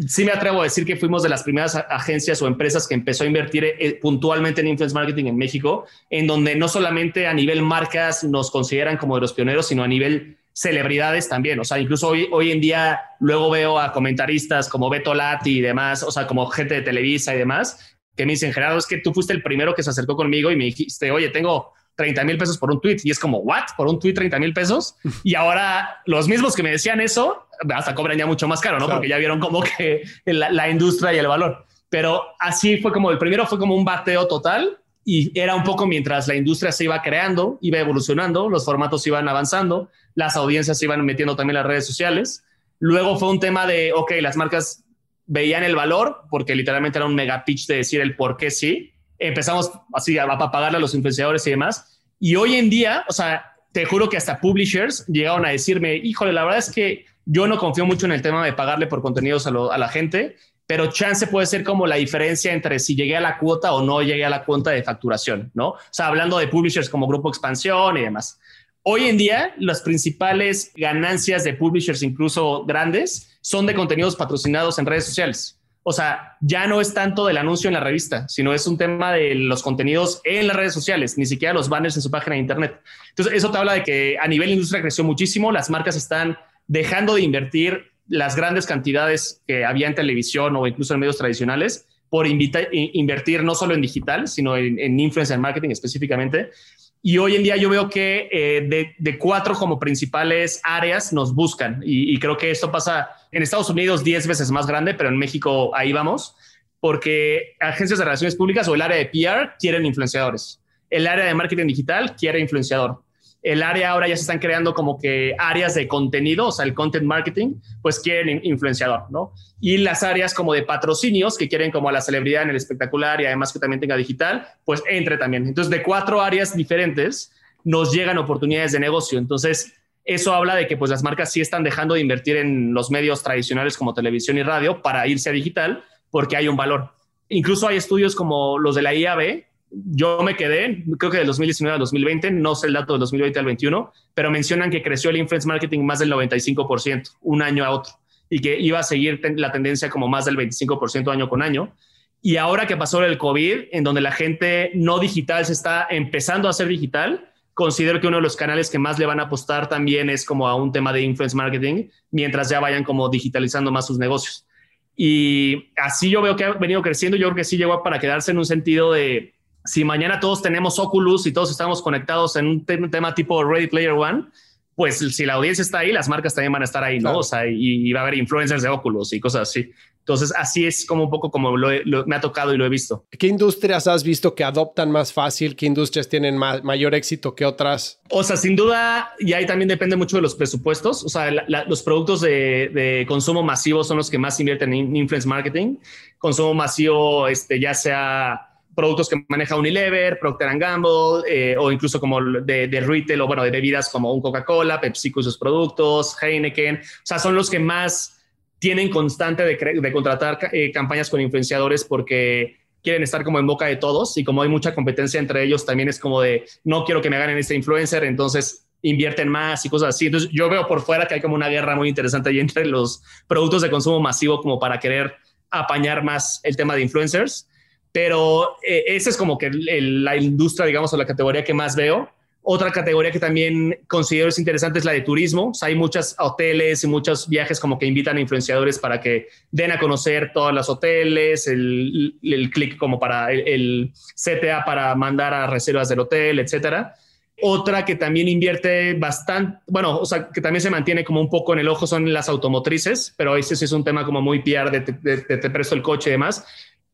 sí me atrevo a decir que fuimos de las primeras agencias o empresas que empezó a invertir eh, puntualmente en influence marketing en México, en donde no solamente a nivel marcas nos consideran como de los pioneros, sino a nivel celebridades también. O sea, incluso hoy, hoy en día luego veo a comentaristas como Beto Lati y demás, o sea, como gente de Televisa y demás, que me dicen, Gerardo, es que tú fuiste el primero que se acercó conmigo y me dijiste, oye, tengo 30 mil pesos por un tweet. Y es como, ¿what? ¿Por un tweet 30 mil pesos? Y ahora los mismos que me decían eso, hasta cobran ya mucho más caro, ¿no? Porque ya vieron como que la, industria y el valor. Pero así fue como el primero fue como un bateo total y era un poco mientras la industria se iba creando, iba evolucionando, los formatos iban avanzando, las audiencias se iban metiendo también las redes sociales. Luego fue un tema de, ok, las marcas veían el valor, porque literalmente era un mega pitch de decir el por qué sí. Empezamos así a, a pagarle a los influenciadores y demás. Y hoy en día, o sea, te juro que hasta publishers llegaron a decirme, híjole, la verdad es que yo no confío mucho en el tema de pagarle por contenidos a, la gente, pero chance puede ser como la diferencia entre si llegué a la cuota o no llegué a la cuota de facturación, ¿no? O sea, hablando de publishers como Grupo Expansión y demás. Hoy en día, las principales ganancias de publishers, incluso grandes, son de contenidos patrocinados en redes sociales. O sea, ya no es tanto del anuncio en la revista, sino es un tema de los contenidos en las redes sociales, ni siquiera los banners en su página de internet. Entonces, eso te habla de que a nivel industria creció muchísimo, las marcas están dejando de invertir las grandes cantidades que había en televisión o incluso en medios tradicionales por invertir no solo en digital, sino en, en influencer marketing específicamente. Y hoy en día yo veo que eh, de, cuatro como principales áreas nos buscan. Y, creo que esto pasa en Estados Unidos 10 veces más grande, pero en México ahí vamos, porque agencias de relaciones públicas o el área de PR quieren influenciadores. El área de marketing digital quiere influenciador el área ahora ya se están creando como que áreas de contenido, o sea, el content marketing, pues quieren influenciador, ¿no? Y las áreas como de patrocinios, que quieren como a la celebridad en el espectacular y además que también tenga digital, pues entre también. Entonces, de cuatro áreas diferentes nos llegan oportunidades de negocio. Entonces, eso habla de que pues las marcas sí están dejando de invertir en los medios tradicionales como televisión y radio para irse a digital porque hay un valor. Incluso hay estudios como los de la IAB yo me quedé, creo que del 2019 al 2020, no sé el dato del 2020 al 21, pero mencionan que creció el influence marketing más del 95%, un año a otro, y que iba a seguir la tendencia como más del 25% año con año. Y ahora que pasó el COVID, en donde la gente no digital se está empezando a hacer digital, considero que uno de los canales que más le van a apostar también es como a un tema de influence marketing, mientras ya vayan como digitalizando más sus negocios. Y así yo veo que ha venido creciendo, yo creo que sí llegó para quedarse en un sentido de si mañana todos tenemos Oculus y todos estamos conectados en un, tema tipo Ready Player One, pues si la audiencia está ahí, las marcas también van a estar ahí, ¿no? O sea, y, va a haber influencers de Oculus y cosas así. Entonces, así es como un poco como lo, me ha tocado y lo he visto. ¿Qué industrias has visto que adoptan más fácil? ¿Qué industrias tienen mayor éxito que otras? O sea, sin duda, y ahí también depende mucho de los presupuestos. O sea, los productos de, de, consumo masivo son los que más invierten en influence marketing. Consumo masivo, este, ya sea productos que maneja Unilever, Procter Gamble, eh, o incluso como de, de, retail o bueno, de bebidas como un Coca-Cola, Pepsi con sus productos, Heineken. O sea, son los que más tienen constante de, contratar eh, campañas con influenciadores porque quieren estar como en boca de todos y como hay mucha competencia entre ellos, también es como de no quiero que me ganen este influencer, entonces invierten más y cosas así. Entonces yo veo por fuera que hay como una guerra muy interesante ahí entre los productos de consumo masivo como para querer apañar más el tema de influencers pero eh, esa es como que la industria, digamos, o la categoría que más veo. Otra categoría que también considero es interesante es la de turismo. hay muchos hoteles y muchos viajes como que invitan a influenciadores para que den a conocer todos los hoteles, el, el clic como para el, el, CTA para mandar a reservas del hotel, etcétera. Otra que también invierte bastante, bueno, o sea, que también se mantiene como un poco en el ojo son las automotrices, pero ese sí es un tema como muy PR de, de te presto el coche y demás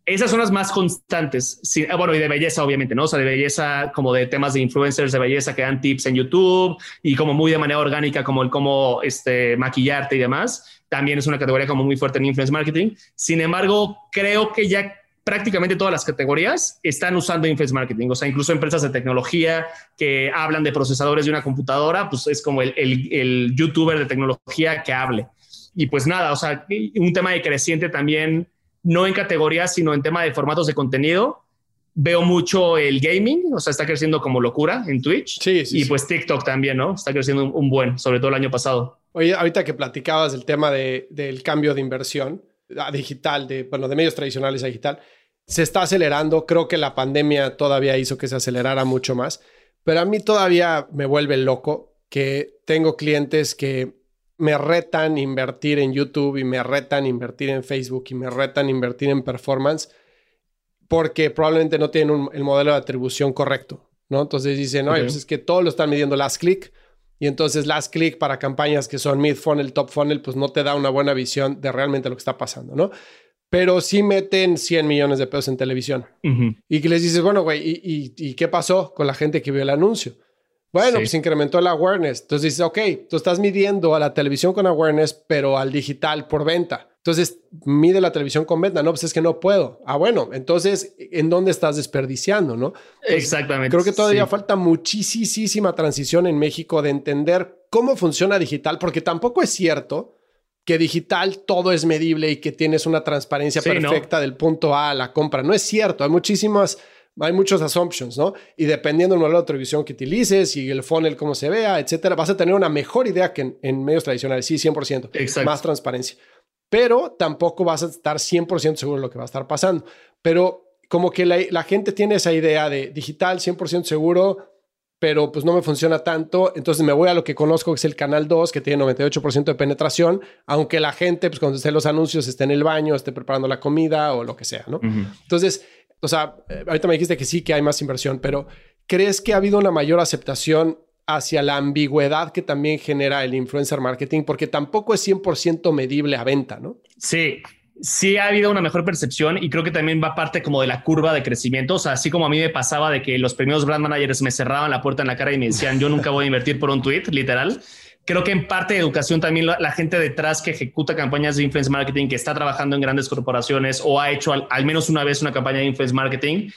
esas son las más constantes. Ah, bueno, y de belleza, obviamente, ¿no? O sea, de belleza, como de temas de influencers de belleza que dan tips en YouTube y como muy de manera orgánica, como el cómo este, maquillarte y demás. También es una categoría como muy fuerte en influence marketing. Sin embargo, creo que ya prácticamente todas las categorías están usando influence marketing. O sea, incluso empresas de tecnología que hablan de procesadores de una computadora, pues es como el, el, el youtuber de tecnología que hable. Y pues nada, o sea, un tema de creciente también no en categorías, sino en tema de formatos de contenido. Veo mucho el gaming, o sea, está creciendo como locura en Twitch. Sí, sí, y pues TikTok también, ¿no? Está creciendo un, buen, sobre todo el año pasado. Oye, ahorita que platicabas del tema de, del cambio de inversión a digital, de, bueno, de medios tradicionales a digital, se está acelerando. Creo que la pandemia todavía hizo que se acelerara mucho más, pero a mí todavía me vuelve loco que tengo clientes que me retan invertir en YouTube y me retan invertir en Facebook y me retan invertir en performance porque probablemente no tienen el modelo de atribución correcto. ¿no? Entonces dicen, no, pues es que todo lo están midiendo last click. Y entonces last click para campañas que son mid funnel, top funnel, pues no te da una buena visión de realmente lo que está pasando, ¿no? Pero sí meten 100 millones de pesos en televisión. Y que les dices, bueno, güey, ¿y, qué pasó con la gente que vio el anuncio? Bueno, pues incrementó el awareness. Entonces dices, ok, tú estás midiendo a la televisión con awareness, pero al digital por venta. Entonces, mide la televisión con venta. No, pues es que no puedo. Ah, bueno, entonces, ¿en dónde estás desperdiciando, no? Exactamente. Creo que todavía falta muchísima transición en México de entender cómo funciona digital, porque tampoco es cierto que digital todo es medible y que tienes una transparencia perfecta del punto A a la compra. No es cierto. Hay muchísimas hay muchos assumptions, ¿no? Y dependiendo del modelo de televisión que utilices y el funnel cómo se vea, etcétera, vas a tener una mejor idea que en, en medios tradicionales. Sí, 100%. Exacto. Más transparencia pero tampoco vas a estar 100% seguro de lo que va a estar pasando. Pero como que la, gente tiene esa idea de digital 100% seguro, pero pues no me funciona tanto, entonces me voy a lo que conozco que es el canal 2, que tiene 98% de penetración, aunque la gente pues cuando esté los anuncios esté en el baño, esté preparando la comida o lo que sea, ¿no? Entonces, o sea, eh, ahorita me dijiste que sí, que hay más inversión, pero ¿crees que ha habido una mayor aceptación hacia la ambigüedad que también genera el influencer marketing, porque tampoco es 100% medible a venta, ¿no? Sí, sí ha habido una mejor percepción y creo que también va parte como de la curva de crecimiento. O sea, así como a mí me pasaba de que los primeros brand managers me cerraban la puerta en la cara y me decían, yo nunca voy a invertir por un tweet, literal. Creo que en parte de educación también la, gente detrás que ejecuta campañas de influence marketing, que está trabajando en grandes corporaciones o ha hecho al, menos una vez una campaña de influence marketing,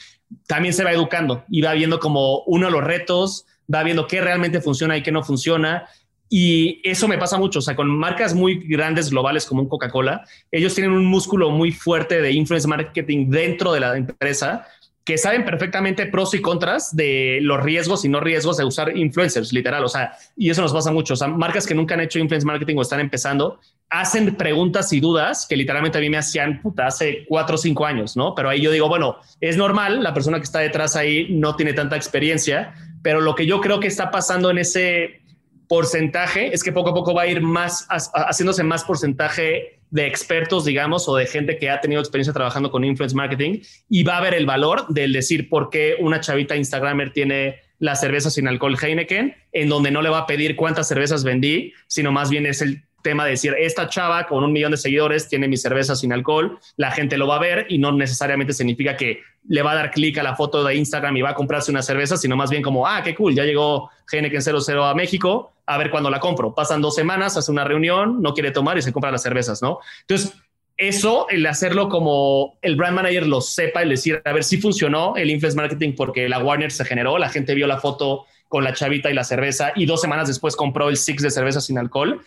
también se va educando y va viendo como uno de los retos, va viendo qué realmente funciona y qué no funciona. Y eso me pasa mucho, o sea, con marcas muy grandes globales como un Coca-Cola, ellos tienen un músculo muy fuerte de influence marketing dentro de la empresa que saben perfectamente pros y contras de los riesgos y no riesgos de usar influencers, literal. O sea, y eso nos pasa mucho. O sea, marcas que nunca han hecho influence marketing o están empezando, hacen preguntas y dudas que literalmente a mí me hacían puta hace cuatro o cinco años, ¿no? Pero ahí yo digo, bueno, es normal, la persona que está detrás ahí no tiene tanta experiencia, pero lo que yo creo que está pasando en ese porcentaje es que poco a poco va a ir más haciéndose más porcentaje de expertos, digamos, o de gente que ha tenido experiencia trabajando con influence marketing y va a ver el valor del decir por qué una chavita Instagramer tiene la cerveza sin alcohol Heineken, en donde no le va a pedir cuántas cervezas vendí, sino más bien es el tema de decir, esta chava con un millón de seguidores tiene mi cerveza sin alcohol, la gente lo va a ver y no necesariamente significa que le va a dar clic a la foto de Instagram y va a comprarse una cerveza, sino más bien como, ah, qué cool, ya llegó Heineken 00 a México, a ver cuándo la compro. Pasan dos semanas, hace una reunión, no quiere tomar y se compra las cervezas, ¿no? Entonces, eso, el hacerlo como el brand manager lo sepa, el decir, a ver si funcionó el influence marketing porque la Warner se generó, la gente vio la foto con la chavita y la cerveza y dos semanas después compró el six de cerveza sin alcohol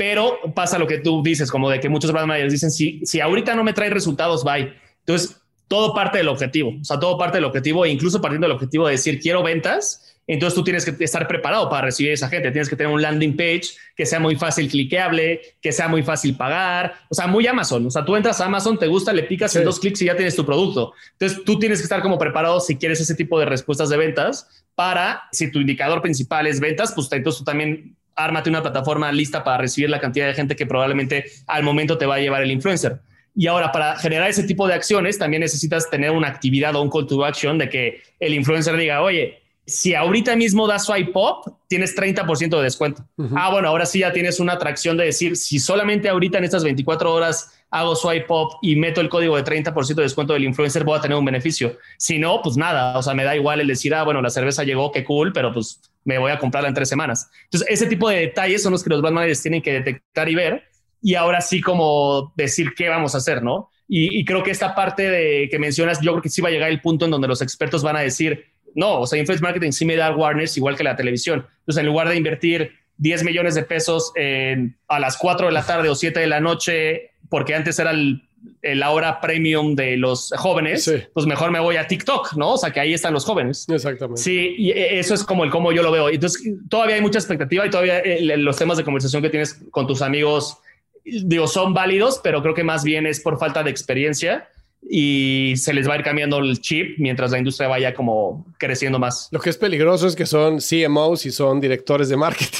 pero pasa lo que tú dices, como de que muchos brand managers dicen, si, si ahorita no me trae resultados, bye. Entonces, todo parte del objetivo, o sea, todo parte del objetivo e incluso partiendo del objetivo de decir, quiero ventas, entonces tú tienes que estar preparado para recibir a esa gente, tienes que tener un landing page que sea muy fácil cliqueable, que sea muy fácil pagar, o sea, muy Amazon, o sea, tú entras a Amazon, te gusta, le picas en dos clics y ya tienes tu producto. Entonces, tú tienes que estar como preparado si quieres ese tipo de respuestas de ventas para, si tu indicador principal es ventas, pues entonces tú también ármate una plataforma lista para recibir la cantidad de gente que probablemente al momento te va a llevar el influencer. Y ahora, para generar ese tipo de acciones, también necesitas tener una actividad o un call to action de que el influencer diga, oye, si ahorita mismo das swipe up, tienes 30% de descuento. Ah, bueno, ahora sí ya tienes una atracción de decir, si solamente ahorita en estas 24 horas hago swipe up y meto el código de 30% de descuento del influencer, voy a tener un beneficio. Si no, pues nada, o sea, me da igual el decir, ah, bueno, la cerveza llegó, qué cool, pero pues me voy a comprarla en tres semanas. Entonces, ese tipo de detalles son los que los brand managers tienen que detectar y ver. Y ahora sí, como decir qué vamos a hacer, ¿no? Y, creo que esta parte de que mencionas, yo creo que sí va a llegar el punto en donde los expertos van a decir, no, o sea, influence marketing sí me da Warners igual que la televisión. Entonces, en lugar de invertir 10 millones de pesos en, a las 4 de la tarde o 7 de la noche, porque antes era el la hora premium de los jóvenes, pues mejor me voy a TikTok, ¿no? O sea, que ahí están los jóvenes. Exactamente. Sí, y eso es como el cómo yo lo veo. Entonces, todavía hay mucha expectativa y todavía eh, los temas de conversación que tienes con tus amigos, digo, son válidos, pero creo que más bien es por falta de experiencia y se les va a ir cambiando el chip mientras la industria vaya como creciendo más. Lo que es peligroso es que son CMOs y son directores de marketing.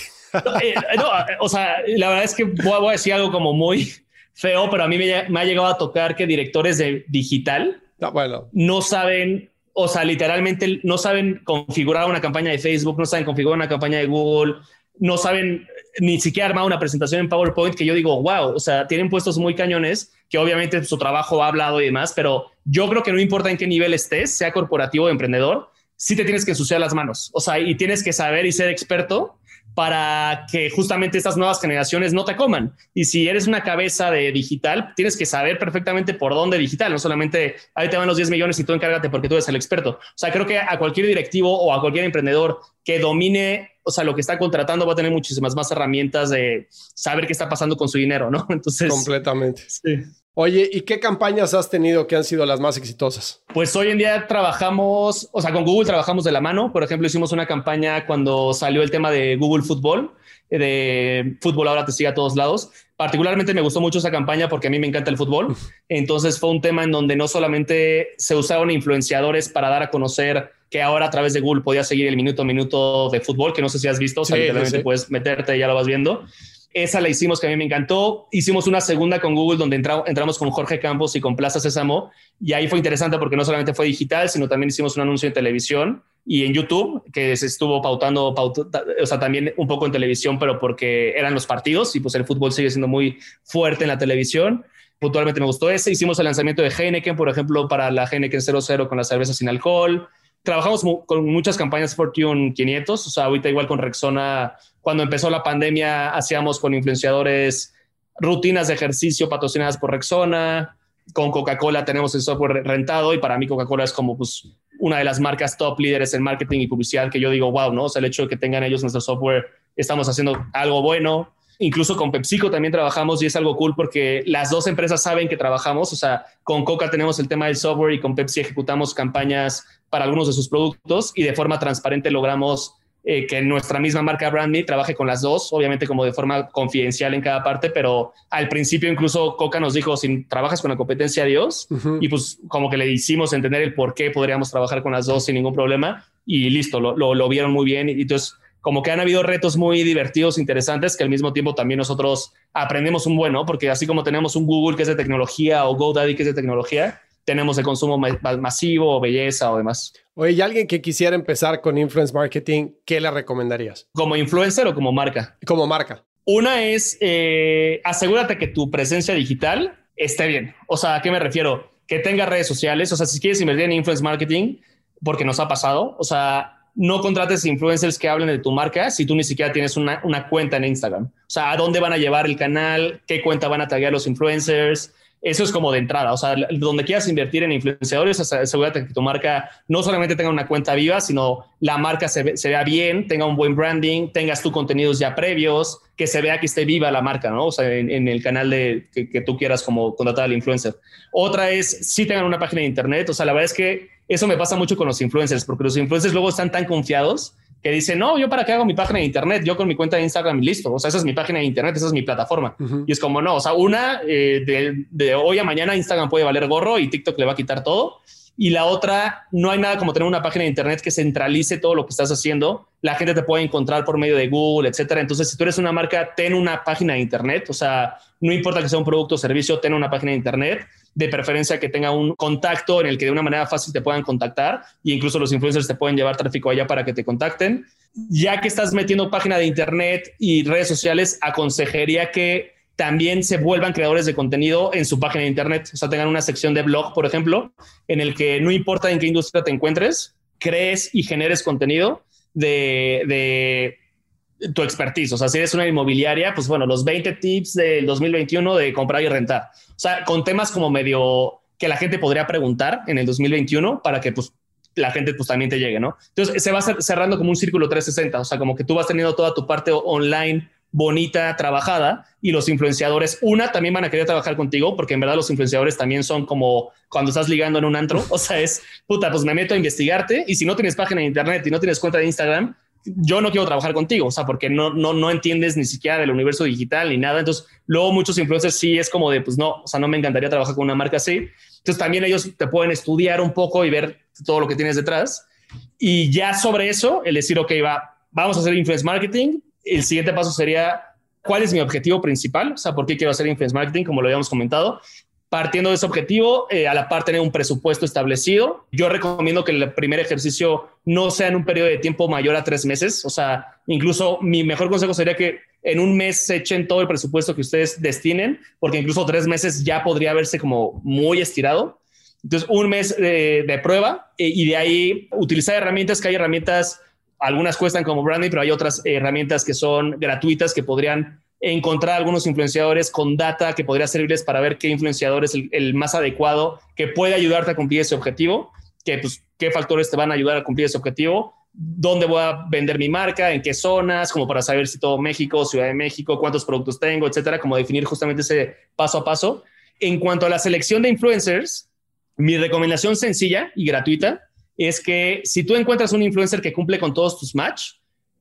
Eh, no, o sea, la verdad es que voy a decir algo como muy feo, pero a mí me, ha llegado a tocar que directores de digital bueno. no saben o sea, literalmente no saben configurar una campaña de Facebook, no saben configurar una campaña de Google, no saben ni siquiera armar una presentación en PowerPoint que yo digo, wow, o sea, tienen puestos muy cañones que obviamente su trabajo ha hablado y demás, pero yo creo que no importa en qué nivel estés, sea corporativo o emprendedor, sí te tienes que ensuciar las manos, o sea, y tienes que saber y ser experto para que justamente estas nuevas generaciones no te coman. Y si eres una cabeza de digital, tienes que saber perfectamente por dónde digital, no solamente ahí te van los 10 millones y tú encárgate porque tú eres el experto. O sea, creo que a cualquier directivo o a cualquier emprendedor que domine, o sea, lo que está contratando va a tener muchísimas más herramientas de saber qué está pasando con su dinero, ¿no? Entonces... Completamente. Sí. Oye, ¿y qué campañas has tenido que han sido las más exitosas? Pues hoy en día trabajamos, o sea, con Google trabajamos de la mano. Por ejemplo, hicimos una campaña cuando salió el tema de Google Fútbol, de fútbol ahora te sigue a todos lados. Particularmente me gustó mucho esa campaña porque a mí me encanta el fútbol. Entonces fue un tema en donde no solamente se usaron influenciadores para dar a conocer que ahora a través de Google podías seguir el minuto a minuto de fútbol, que no sé si has visto, o sea, puedes meterte, ya lo vas viendo esa la hicimos que a mí me encantó. Hicimos una segunda con Google donde entramos con Jorge Campos y con Plaza Sésamo. Y ahí fue interesante porque no solamente fue digital, sino también hicimos un anuncio en televisión y en YouTube, que se estuvo pautando, o sea, también un poco en televisión, pero porque eran los partidos y pues el fútbol sigue siendo muy fuerte en la televisión. Puntualmente me gustó ese. Hicimos el lanzamiento de Heineken, por ejemplo, para la Heineken 00 con la cerveza sin alcohol trabajamos con muchas campañas Fortune 500, o sea, ahorita igual con Rexona, cuando empezó la pandemia, hacíamos con influenciadores rutinas de ejercicio patrocinadas por Rexona, con Coca-Cola tenemos el software rentado y para mí Coca-Cola es como pues una de las marcas top líderes en marketing y publicidad que yo digo, wow, ¿no? O sea, el hecho de que tengan ellos nuestro software, estamos haciendo algo bueno. Incluso con PepsiCo también trabajamos y es algo cool porque las dos empresas saben que trabajamos. O sea, con Coca tenemos el tema del software y con Pepsi ejecutamos campañas para algunos de sus productos y de forma transparente logramos eh, que nuestra misma marca BrandMe trabaje con las dos, obviamente como de forma confidencial en cada parte, pero al principio incluso Coca nos dijo, si trabajas con la competencia, Dios, y pues como que le hicimos entender el por qué podríamos trabajar con las dos sin ningún problema y listo, lo, lo, lo vieron muy bien. Y entonces como que han habido retos muy divertidos, interesantes, que al mismo tiempo también nosotros aprendemos un bueno, porque así como tenemos un Google que es de tecnología o GoDaddy que es de tecnología, tenemos el consumo masivo o belleza o demás. Oye, ¿y alguien que quisiera empezar con influence marketing, qué le recomendarías? ¿Como influencer o como marca? Como marca. Una es, eh, asegúrate que tu presencia digital esté bien. O sea, ¿a qué me refiero? Que tenga redes sociales. O sea, si quieres invertir en influence marketing, porque nos ha pasado, o sea, no contrates influencers que hablen de tu marca si tú ni siquiera tienes una, cuenta en Instagram. O sea, ¿a dónde van a llevar el canal? ¿Qué cuenta van a taggear los influencers? Eso es como de entrada. O sea, donde quieras invertir en influenciadores, asegúrate que tu marca no solamente tenga una cuenta viva, sino la marca se, vea bien, tenga un buen branding, tengas tus contenidos ya previos, que se vea que esté viva la marca, ¿no? O sea, en, el canal de, que, que, tú quieras como contratar al influencer. Otra es si tengan una página de internet. O sea, la verdad es que eso me pasa mucho con los influencers, porque los influencers luego están tan confiados que dicen, no, yo para qué hago mi página de internet, yo con mi cuenta de Instagram y listo, o sea, esa es mi página de internet, esa es mi plataforma. Y es como, no, o sea, una, eh, de, de, hoy a mañana Instagram puede valer gorro y TikTok le va a quitar todo. Y la otra, no hay nada como tener una página de internet que centralice todo lo que estás haciendo. La gente te puede encontrar por medio de Google, etcétera. Entonces, si tú eres una marca, ten una página de internet. O sea, no importa que sea un producto o servicio, ten una página de internet de preferencia que tenga un contacto en el que de una manera fácil te puedan contactar e incluso los influencers te pueden llevar tráfico allá para que te contacten. Ya que estás metiendo página de internet y redes sociales, aconsejaría que también se vuelvan creadores de contenido en su página de internet. O sea, tengan una sección de blog, por ejemplo, en el que no importa en qué industria te encuentres, crees y generes contenido de, de tu expertise. O sea, si eres una inmobiliaria, pues bueno, los 20 tips del 2021 de comprar y rentar. O sea, con temas como medio que la gente podría preguntar en el 2021 para que pues la gente pues también te llegue, ¿no? Entonces se va cerrando como un círculo 360, o sea, como que tú vas teniendo toda tu parte online bonita, trabajada, y los influenciadores, una, también van a querer trabajar contigo, porque en verdad los influenciadores también son como cuando estás ligando en un antro, o sea, es, puta, pues me meto a investigarte, y si no tienes página de internet y no tienes cuenta de Instagram, yo no quiero trabajar contigo, o sea, porque no, no, no entiendes ni siquiera del universo digital ni nada. Entonces, luego muchos influencers sí es como de, pues no, o sea, no me encantaría trabajar con una marca así. Entonces, también ellos te pueden estudiar un poco y ver todo lo que tienes detrás. Y ya sobre eso, el decir, ok, va, vamos a hacer influence marketing. El siguiente paso sería, ¿cuál es mi objetivo principal? O sea, ¿por qué quiero hacer influence marketing? Como lo habíamos comentado. Partiendo de ese objetivo, eh, a la par tener un presupuesto establecido. Yo recomiendo que el primer ejercicio no sea en un periodo de tiempo mayor a tres meses. O sea, incluso mi mejor consejo sería que en un mes se echen todo el presupuesto que ustedes destinen, porque incluso tres meses ya podría verse como muy estirado. Entonces, un mes de, prueba eh, y de ahí utilizar herramientas, que hay herramientas, algunas cuestan como branding, pero hay otras herramientas que son gratuitas que podrían encontrar algunos influenciadores con data que podría servirles para ver qué influenciador es el, más adecuado que puede ayudarte a cumplir ese objetivo, que, pues, qué factores te van a ayudar a cumplir ese objetivo, dónde voy a vender mi marca, en qué zonas, como para saber si todo México, Ciudad de México, cuántos productos tengo, etcétera, como definir justamente ese paso a paso. En cuanto a la selección de influencers, mi recomendación sencilla y gratuita es que si tú encuentras un influencer que cumple con todos tus match,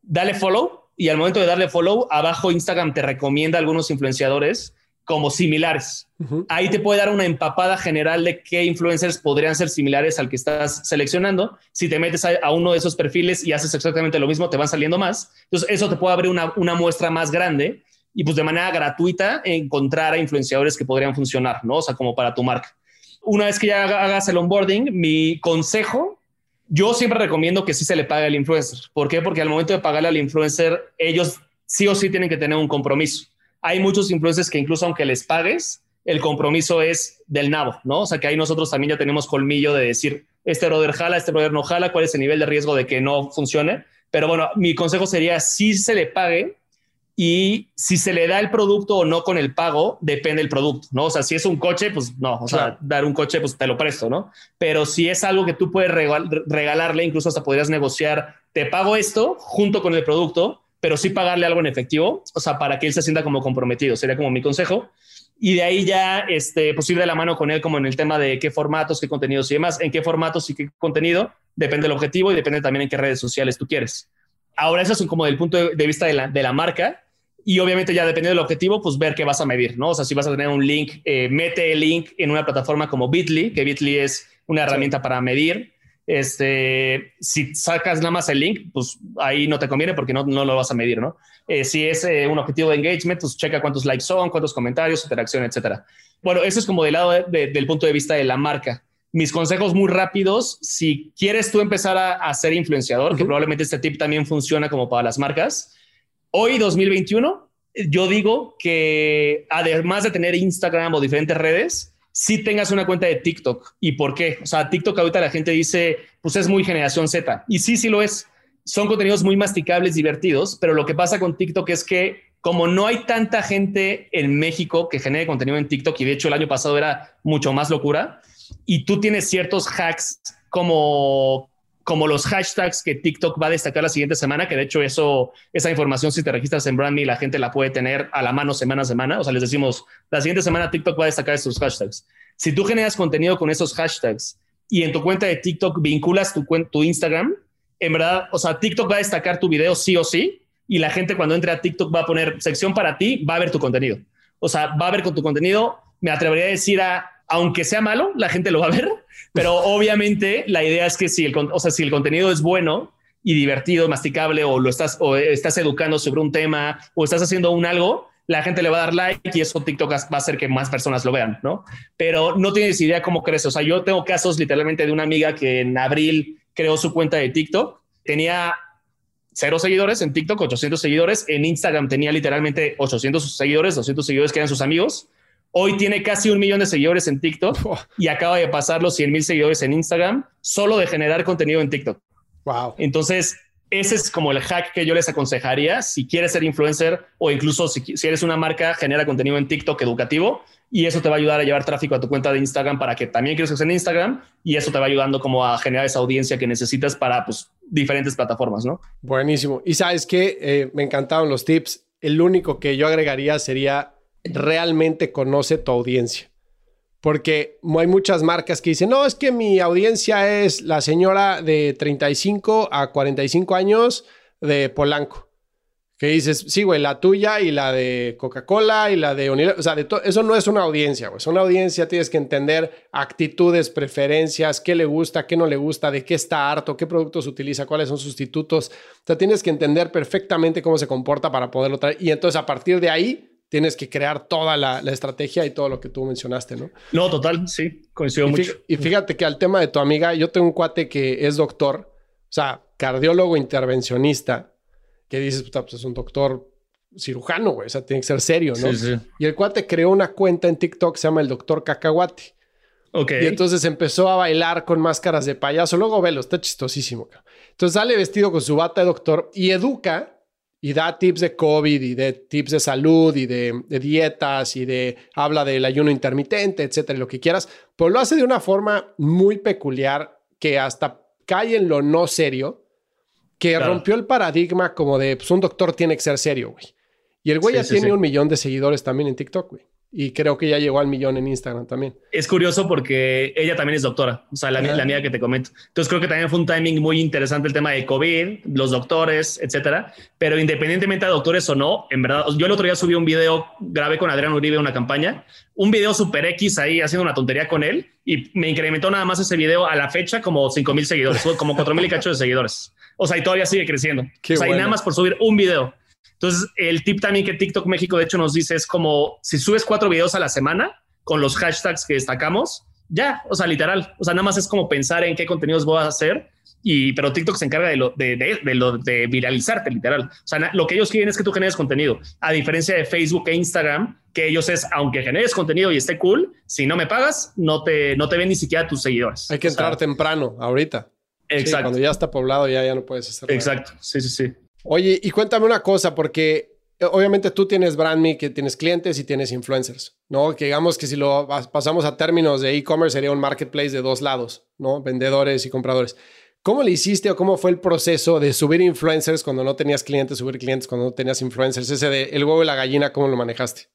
dale follow y al momento de darle follow, abajo Instagram te recomienda algunos influenciadores como similares. Ahí te puede dar una empapada general de qué influencers podrían ser similares al que estás seleccionando. Si te metes a, uno de esos perfiles y haces exactamente lo mismo, te van saliendo más. Entonces, eso te puede abrir una, una muestra más grande y pues de manera gratuita encontrar a influenciadores que podrían funcionar, ¿no? O sea, como para tu marca. Una vez que ya hagas el onboarding, mi consejo yo siempre recomiendo que sí se le pague al influencer. ¿Por qué? Porque al momento de pagarle al influencer, ellos sí o sí tienen que tener un compromiso. Hay muchos influencers que incluso aunque les pagues, el compromiso es del nabo, ¿no? O sea que ahí nosotros también ya tenemos colmillo de decir, este brother jala, este brother no jala, cuál es el nivel de riesgo de que no funcione. Pero bueno, mi consejo sería, si se le pague, y si se le da el producto o no con el pago, depende del producto, ¿no? O sea, si es un coche, pues no, o sea, dar un coche, pues te lo presto, ¿no? Pero si es algo que tú puedes regalarle, incluso hasta podrías negociar, te pago esto junto con el producto, pero sí pagarle algo en efectivo, o sea, para que él se sienta como comprometido, sería como mi consejo. Y de ahí ya, este, pues ir de la mano con él como en el tema de qué formatos, qué contenidos y demás, en qué formatos y qué contenido, depende del objetivo y depende también en qué redes sociales tú quieres. Ahora, eso es como del punto de vista de la, de la marca y obviamente ya dependiendo del objetivo, pues ver qué vas a medir, ¿no? O sea, si vas a tener un link, eh, mete el link en una plataforma como Bitly, que Bitly es una herramienta para medir. Este, si sacas nada más el link, pues ahí no te conviene porque no, no lo vas a medir, ¿no? Eh, si es eh, un objetivo de engagement, pues checa cuántos likes son, cuántos comentarios, interacción, etcétera. Bueno, eso es como del lado del punto de vista de la marca. Mis consejos muy rápidos, si quieres tú empezar a, ser influenciador, que probablemente este tip también funciona como para las marcas, hoy 2021, yo digo que además de tener Instagram o diferentes redes, sí tengas una cuenta de TikTok. ¿Y por qué? O sea, TikTok ahorita la gente dice, pues es muy generación Z. Y sí, sí lo es. Son contenidos muy masticables, divertidos, pero lo que pasa con TikTok es que como no hay tanta gente en México que genere contenido en TikTok, y de hecho el año pasado era mucho más locura, y tú tienes ciertos hacks como como los hashtags que TikTok va a destacar la siguiente semana, que de hecho eso, esa información si te registras en BrandMe la gente la puede tener a la mano semana a semana. O sea, les decimos, la siguiente semana TikTok va a destacar estos hashtags. Si tú generas contenido con esos hashtags y en tu cuenta de TikTok vinculas tu, tu Instagram, en verdad, o sea, TikTok va a destacar tu video sí o sí y la gente cuando entre a TikTok va a poner sección para ti, va a ver tu contenido. O sea, va a ver con tu contenido, me atrevería a decir a, aunque sea malo, la gente lo va a ver pero obviamente la idea es que si el, o sea, si el contenido es bueno y divertido, masticable, o lo estás, o estás educando sobre un tema, o estás haciendo un algo, la gente le va a dar like y eso TikTok va a hacer que más personas lo vean, ¿no? Pero no tienes idea cómo crece. O sea, yo tengo casos literalmente de una amiga que en abril creó su cuenta de TikTok, tenía cero seguidores en TikTok, 800 seguidores, en Instagram tenía literalmente 800 seguidores, 200 seguidores que eran sus amigos, Hoy tiene casi un millón de seguidores en TikTok y acaba de pasar los 100 mil seguidores en Instagram solo de generar contenido en TikTok. Wow. Entonces, ese es como el hack que yo les aconsejaría. Si quieres ser influencer o incluso si, eres una marca, genera contenido en TikTok educativo y eso te va a ayudar a llevar tráfico a tu cuenta de Instagram para que también crezcas en Instagram y eso te va ayudando como a generar esa audiencia que necesitas para pues, diferentes plataformas, ¿no? Buenísimo. Y sabes que eh, me encantaron los tips. El único que yo agregaría sería realmente conoce tu audiencia. Porque hay muchas marcas que dicen, no, es que mi audiencia es la señora de 35 a 45 años de Polanco. Que dices, sí, güey, la tuya y la de Coca-Cola y la de Unilever. O sea, de eso no es una audiencia, güey. Es una audiencia, tienes que entender actitudes, preferencias, qué le gusta, qué no le gusta, de qué está harto, qué productos utiliza, cuáles son sustitutos. O sea, tienes que entender perfectamente cómo se comporta para poderlo traer. Y entonces, a partir de ahí, tienes que crear toda la, estrategia y todo lo que tú mencionaste, ¿no? No, total, sí, coincido mucho. y fíjate que al tema de tu amiga, yo tengo un cuate que es doctor, o sea, cardiólogo intervencionista, que dices, pues es un doctor cirujano, güey, o sea, tiene que ser serio, ¿no? Sí, sí. Y el cuate creó una cuenta en TikTok, se llama el doctor Cacahuate. Ok. Y entonces empezó a bailar con máscaras de payaso. Luego velo, está chistosísimo. Entonces sale vestido con su bata de doctor y educa y da tips de COVID y de tips de salud y de, dietas y de habla del ayuno intermitente, etcétera, lo que quieras, pero lo hace de una forma muy peculiar que hasta cae en lo no serio, que rompió el paradigma como de pues, un doctor tiene que ser serio, güey. Y el güey ya tiene un millón de seguidores también en TikTok, güey. Y creo que ya llegó al millón en Instagram también. Es curioso porque ella también es doctora, o sea, la, la amiga que te comento. Entonces creo que también fue un timing muy interesante el tema de COVID, los doctores, etcétera. Pero independientemente de doctores o no, en verdad, yo el otro día subí un video, grabé con Adrián Uribe una campaña, un video super X ahí haciendo una tontería con él y me incrementó nada más ese video a la fecha como 5 mil seguidores, como 4 mil y cacho de seguidores. O sea, y todavía sigue creciendo. o sea, y nada más por subir un video. Entonces, el tip también que TikTok México de hecho nos dice es como si subes cuatro videos a la semana con los hashtags que destacamos, ya, o sea, literal, o sea, nada más es como pensar en qué contenidos voy a hacer y pero TikTok se encarga de lo de, de, lo de viralizarte literal. O sea, lo que ellos quieren es que tú generes contenido, a diferencia de Facebook e Instagram, que ellos es aunque generes contenido y esté cool, si no me pagas, no te no te ven ni siquiera tus seguidores. Hay que entrar temprano, ahorita. Exacto. cuando ya está poblado ya ya no puedes hacer. Exacto. Sí, sí, sí. Oye, y cuéntame una cosa, porque eh, obviamente tú tienes brand me, que tienes clientes y tienes influencers, ¿no? Que digamos que si lo pasamos a términos de e-commerce sería un marketplace de dos lados, ¿no? Vendedores y compradores. ¿Cómo le hiciste o cómo fue el proceso de subir influencers cuando no tenías clientes, subir clientes cuando no tenías influencers? Ese de el huevo y la gallina, ¿cómo lo manejaste?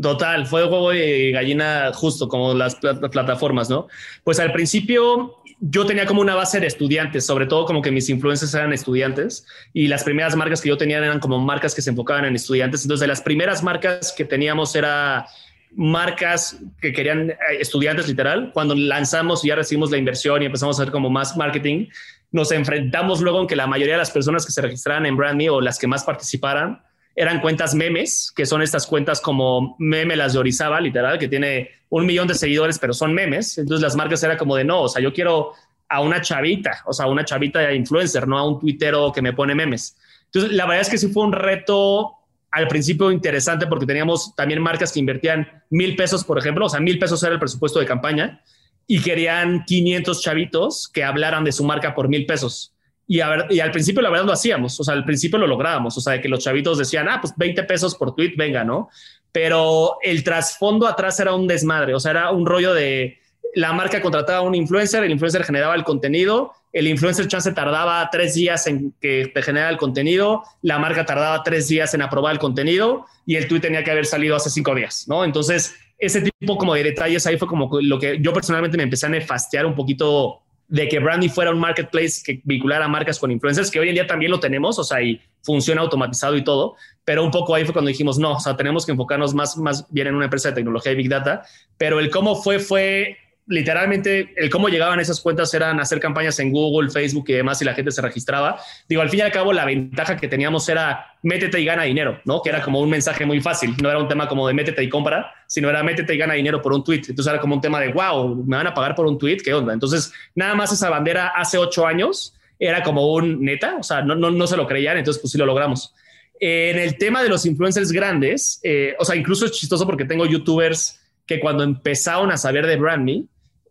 Total, fue huevo y gallina justo como las plataformas, ¿no? Pues al principio yo tenía como una base de estudiantes, sobre todo como que mis influencers eran estudiantes y las primeras marcas que yo tenía eran como marcas que se enfocaban en estudiantes. Entonces, de las primeras marcas que teníamos era marcas que querían eh, estudiantes literal. Cuando lanzamos y ya recibimos la inversión y empezamos a hacer como más marketing, nos enfrentamos luego en que la mayoría de las personas que se registraran en Brand Me o las que más participaran eran cuentas memes, que son estas cuentas como meme las de Orizaba, literal, que tiene un millón de seguidores, pero son memes. Entonces las marcas era como de no, o sea, yo quiero a una chavita, o sea, una chavita de influencer, no a un tuitero que me pone memes. Entonces, la verdad es que sí fue un reto al principio interesante porque teníamos también marcas que invertían mil pesos, por ejemplo, o sea, mil pesos era el presupuesto de campaña y querían 500 chavitos que hablaran de su marca por mil pesos. Y, al principio la verdad lo hacíamos, o sea, al principio lo lográbamos, o sea, de que los chavitos decían, ah, pues 20 pesos por tweet, venga, ¿no? Pero el trasfondo atrás era un desmadre, o sea, era un rollo de la marca contrataba a un influencer, el influencer generaba el contenido, el influencer chance tardaba tres días en que te el contenido, la marca tardaba tres días en aprobar el contenido y el tweet tenía que haber salido hace cinco días, ¿no? Entonces, ese tipo como de detalles ahí fue como lo que yo personalmente me empecé a nefastear un poquito de que Brandy fuera un marketplace que vinculara marcas con influencers, que hoy en día también lo tenemos, o sea, y funciona automatizado y todo, pero un poco ahí fue cuando dijimos, no, o sea, tenemos que enfocarnos más, más bien en una empresa de tecnología y Big Data, pero el cómo fue, fue literalmente el cómo llegaban esas cuentas eran hacer campañas en Google, Facebook y demás y la gente se registraba. Digo, al fin y al cabo la ventaja que teníamos era métete y gana dinero, ¿no? Que era como un mensaje muy fácil, no era un tema como de métete y compra, sino era métete y gana dinero por un tweet. Entonces era como un tema de, wow, me van a pagar por un tweet, ¿qué onda? Entonces, nada más esa bandera hace ocho años era como un neta, o sea, no, no, no se lo creían, entonces pues sí lo logramos. En el tema de los influencers grandes, eh, o sea, incluso es chistoso porque tengo youtubers que cuando empezaron a saber de Brand Me,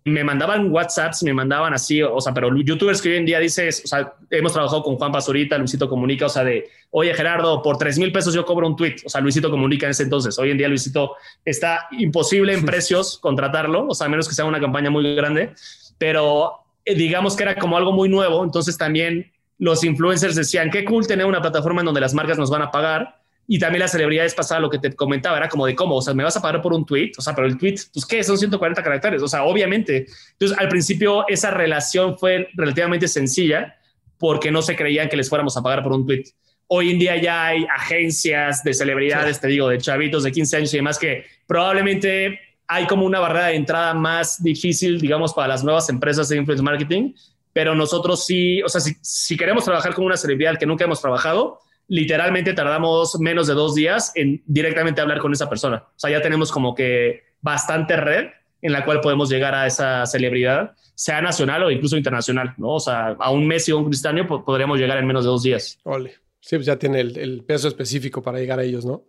me mandaban WhatsApps, me mandaban así, o sea, pero youtubers que hoy en día dices, o sea, hemos trabajado con Juan Pazurita, Luisito Comunica, o sea, de, oye Gerardo, por 3 mil pesos yo cobro un tweet, o sea, Luisito Comunica en ese entonces, hoy en día Luisito está imposible en precios contratarlo, o sea, a menos que sea una campaña muy grande, pero eh, digamos que era como algo muy nuevo, entonces también los influencers decían, qué cool tener una plataforma en donde las marcas nos van a pagar, y también las celebridades pasadas, lo que te comentaba, era como de cómo, o sea, me vas a pagar por un tweet, o sea, pero el tweet, pues qué, son 140 caracteres, o sea, obviamente. Entonces, al principio esa relación fue relativamente sencilla porque no se creían que les fuéramos a pagar por un tweet. Hoy en día ya hay agencias de celebridades, te digo, de chavitos de 15 años y demás que probablemente hay como una barrera de entrada más difícil, digamos, para las nuevas empresas de influence marketing, pero nosotros sí, o sea, si, si queremos trabajar con una celebridad que nunca hemos trabajado, literalmente tardamos menos de dos días en directamente hablar con esa persona. O sea, ya tenemos como que bastante red en la cual podemos llegar a esa celebridad, sea nacional o incluso internacional, ¿no? O sea, a un Messi o un Cristiano podríamos llegar en menos de dos días. Ole. Sí, pues ya tiene el, el peso específico para llegar a ellos, ¿no?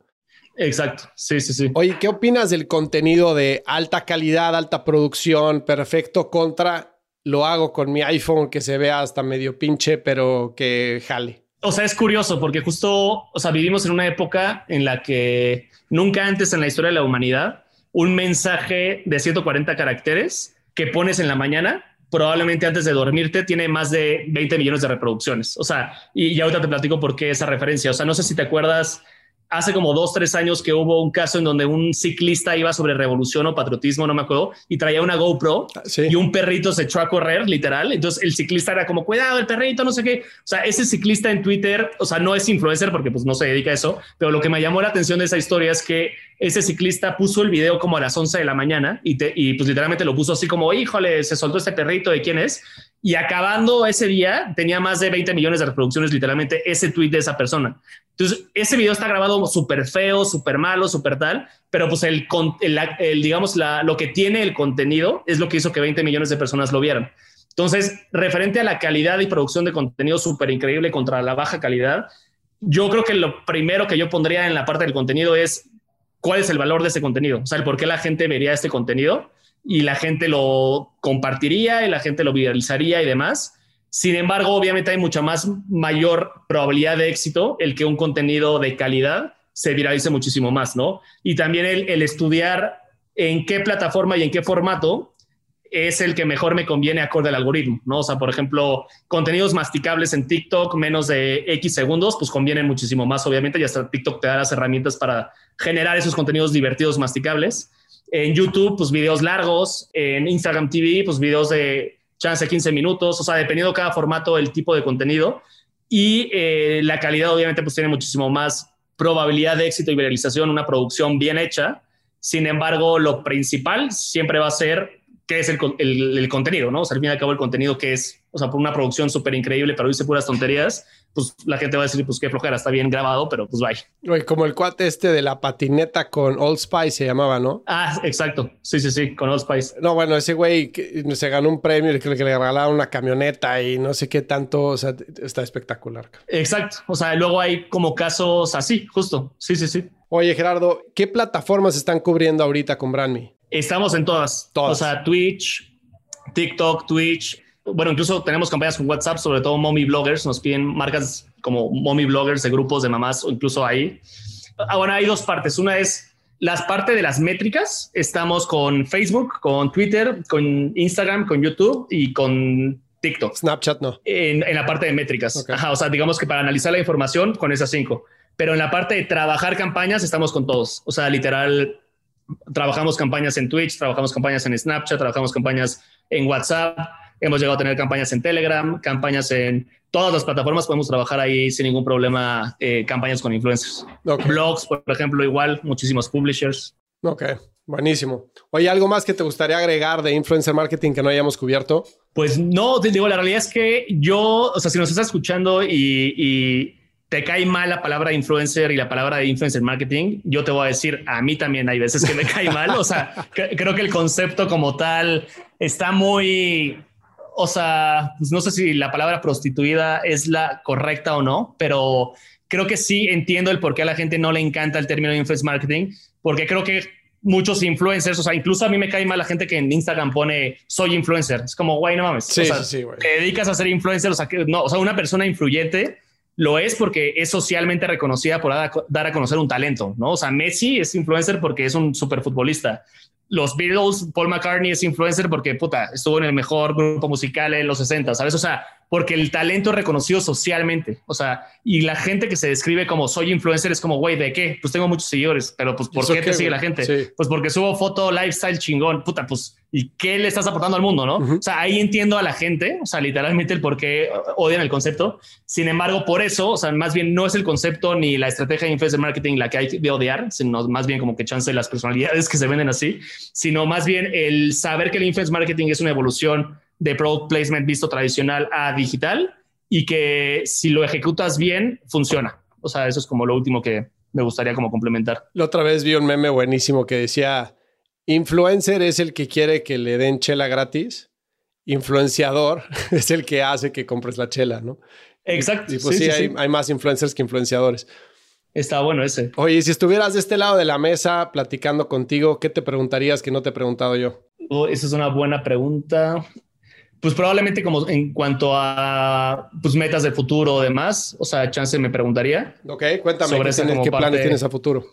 Exacto, sí, sí, sí. Oye, ¿qué opinas del contenido de alta calidad, alta producción, perfecto contra lo hago con mi iPhone que se vea hasta medio pinche, pero que jale? O sea, es curioso porque justo, o sea, vivimos en una época en la que nunca antes en la historia de la humanidad un mensaje de 140 caracteres que pones en la mañana probablemente antes de dormirte tiene más de 20 millones de reproducciones. O sea, y, y ahorita te platico por qué esa referencia. O sea, no sé si te acuerdas hace como dos, tres años que hubo un caso en donde un ciclista iba sobre revolución o patriotismo, no me acuerdo, y traía una GoPro ah, y un perrito se echó a correr, literal. Entonces el ciclista era como, cuidado, el perrito, no sé qué. O sea, ese ciclista en Twitter, o sea, no es influencer porque pues no se dedica a eso, pero lo que me llamó la atención de esa historia es que ese ciclista puso el video como a las 11 de la mañana y, y pues literalmente lo puso así como, híjole, se soltó este perrito, ¿de quién es? y acabando ese día tenía más de 20 millones de reproducciones literalmente ese tweet de esa persona. Entonces, ese video está grabado súper feo, súper malo, súper tal, pero pues el, el, digamos, la, lo que tiene el contenido es lo que hizo que 20 millones de personas lo vieran. Entonces, referente a la calidad y producción de contenido súper increíble contra la baja calidad, yo creo que lo primero que yo pondría en la parte del contenido es cuál es el valor de ese contenido, o sea, el por qué la gente vería este contenido y la gente lo compartiría y la gente lo viralizaría y demás. Sin embargo, obviamente hay mucha más mayor probabilidad de éxito el que un contenido de calidad se viralice muchísimo más, ¿no? Y también el, estudiar en qué plataforma y en qué formato es el que mejor me conviene acorde al algoritmo, ¿no? O sea, por ejemplo, contenidos masticables en TikTok, menos de X segundos, pues convienen muchísimo más, obviamente, y hasta TikTok te da las herramientas para generar esos contenidos divertidos masticables. En YouTube, pues videos largos. En Instagram TV, pues videos de chance 15 minutos. O sea, dependiendo cada formato, el tipo de contenido. Y eh, la calidad, obviamente, pues tiene muchísimo más probabilidad de éxito y viralización, una producción bien hecha. Sin embargo, lo principal siempre va a ser qué es el, el, contenido, ¿no? O sea, al fin y al cabo, el contenido que es, o sea, por una producción súper increíble, pero dice puras tonterías, pues la gente va a decir, pues qué flojera, está bien grabado, pero pues bye. como el cuate este de la patineta con Old Spice se llamaba, ¿no? Ah, exacto. Sí, sí, sí, con Old Spice. No, bueno, ese güey se ganó un premio y que le regalaron una camioneta y no sé qué tanto, o sea, está espectacular. Exacto. O sea, luego hay como casos así, justo. Sí, sí, sí. Oye, Gerardo, ¿qué plataformas están cubriendo ahorita con BrandMe? Estamos en todas. Todas. O sea, Twitch, TikTok, Twitch, bueno, incluso tenemos campañas con WhatsApp, sobre todo mommy bloggers, nos piden marcas como mommy bloggers de grupos de mamás o incluso ahí. Ah, bueno, hay dos partes. Una es las partes de las métricas. Estamos con Facebook, con Twitter, con Instagram, con YouTube y con TikTok. Snapchat no. En, la parte de métricas. Ajá, o sea, digamos que para analizar la información con esas cinco. Pero en la parte de trabajar campañas estamos con todos. O sea, literal, trabajamos campañas en Twitch, trabajamos campañas en Snapchat, trabajamos campañas en WhatsApp Hemos llegado a tener campañas en Telegram, campañas en todas las plataformas. Podemos trabajar ahí sin ningún problema, eh, campañas con influencers. Blogs, por ejemplo, igual, muchísimos publishers. Ok, buenísimo. Oye, ¿algo más que te gustaría agregar de influencer marketing que no hayamos cubierto? Pues no, te digo, la realidad es que yo, o sea, si nos estás escuchando y, te cae mal la palabra influencer y la palabra de influencer marketing, yo te voy a decir, a mí también hay veces que me cae mal. O sea, creo que el concepto como tal está muy o sea, pues no sé si la palabra prostituida es la correcta o no, pero creo que sí entiendo el por qué a la gente no le encanta el término influence marketing, porque creo que muchos influencers, o sea, incluso a mí me cae mal la gente que en Instagram pone soy influencer. Es como, güey, no mames. Sí, o sea, sí, Te dedicas a ser influencer, o sea, que, no, o sea, una persona influyente lo es porque es socialmente reconocida por dar a, conocer un talento, ¿no? O sea, Messi es influencer porque es un superfutbolista los Beatles, Paul McCartney es influencer porque puta, estuvo en el mejor grupo musical en los 60, ¿sabes? O sea, porque el talento es reconocido socialmente. O sea, y la gente que se describe como soy influencer es como, güey, ¿de qué? Pues tengo muchos seguidores, pero pues ¿por qué te sigue la gente? Pues porque subo foto, lifestyle chingón, puta, pues ¿y qué le estás aportando al mundo, no? O sea, ahí entiendo a la gente, o sea, literalmente el por qué odian el concepto. Sin embargo, por eso, o sea, más bien no es el concepto ni la estrategia de influencer marketing la que hay de odiar, sino más bien como que chance las personalidades que se venden así, sino más bien el saber que el influencer marketing es una evolución de product placement visto tradicional a digital y que si lo ejecutas bien, funciona. O sea, eso es como lo último que me gustaría como complementar. La otra vez vi un meme buenísimo que decía, influencer es el que quiere que le den chela gratis, influenciador es el que hace que compres la chela, ¿no? Exacto. Y, pues sí, hay, hay más influencers que influenciadores. Está bueno ese. Oye, si estuvieras de este lado de la mesa platicando contigo, ¿qué te preguntarías que no te he preguntado yo? Oh, esa es una buena pregunta. Pues probablemente como en cuanto a pues, metas de futuro o demás, o sea, chance me preguntaría. Ok, cuéntame, sobre ¿qué, ¿qué planes tienes a futuro?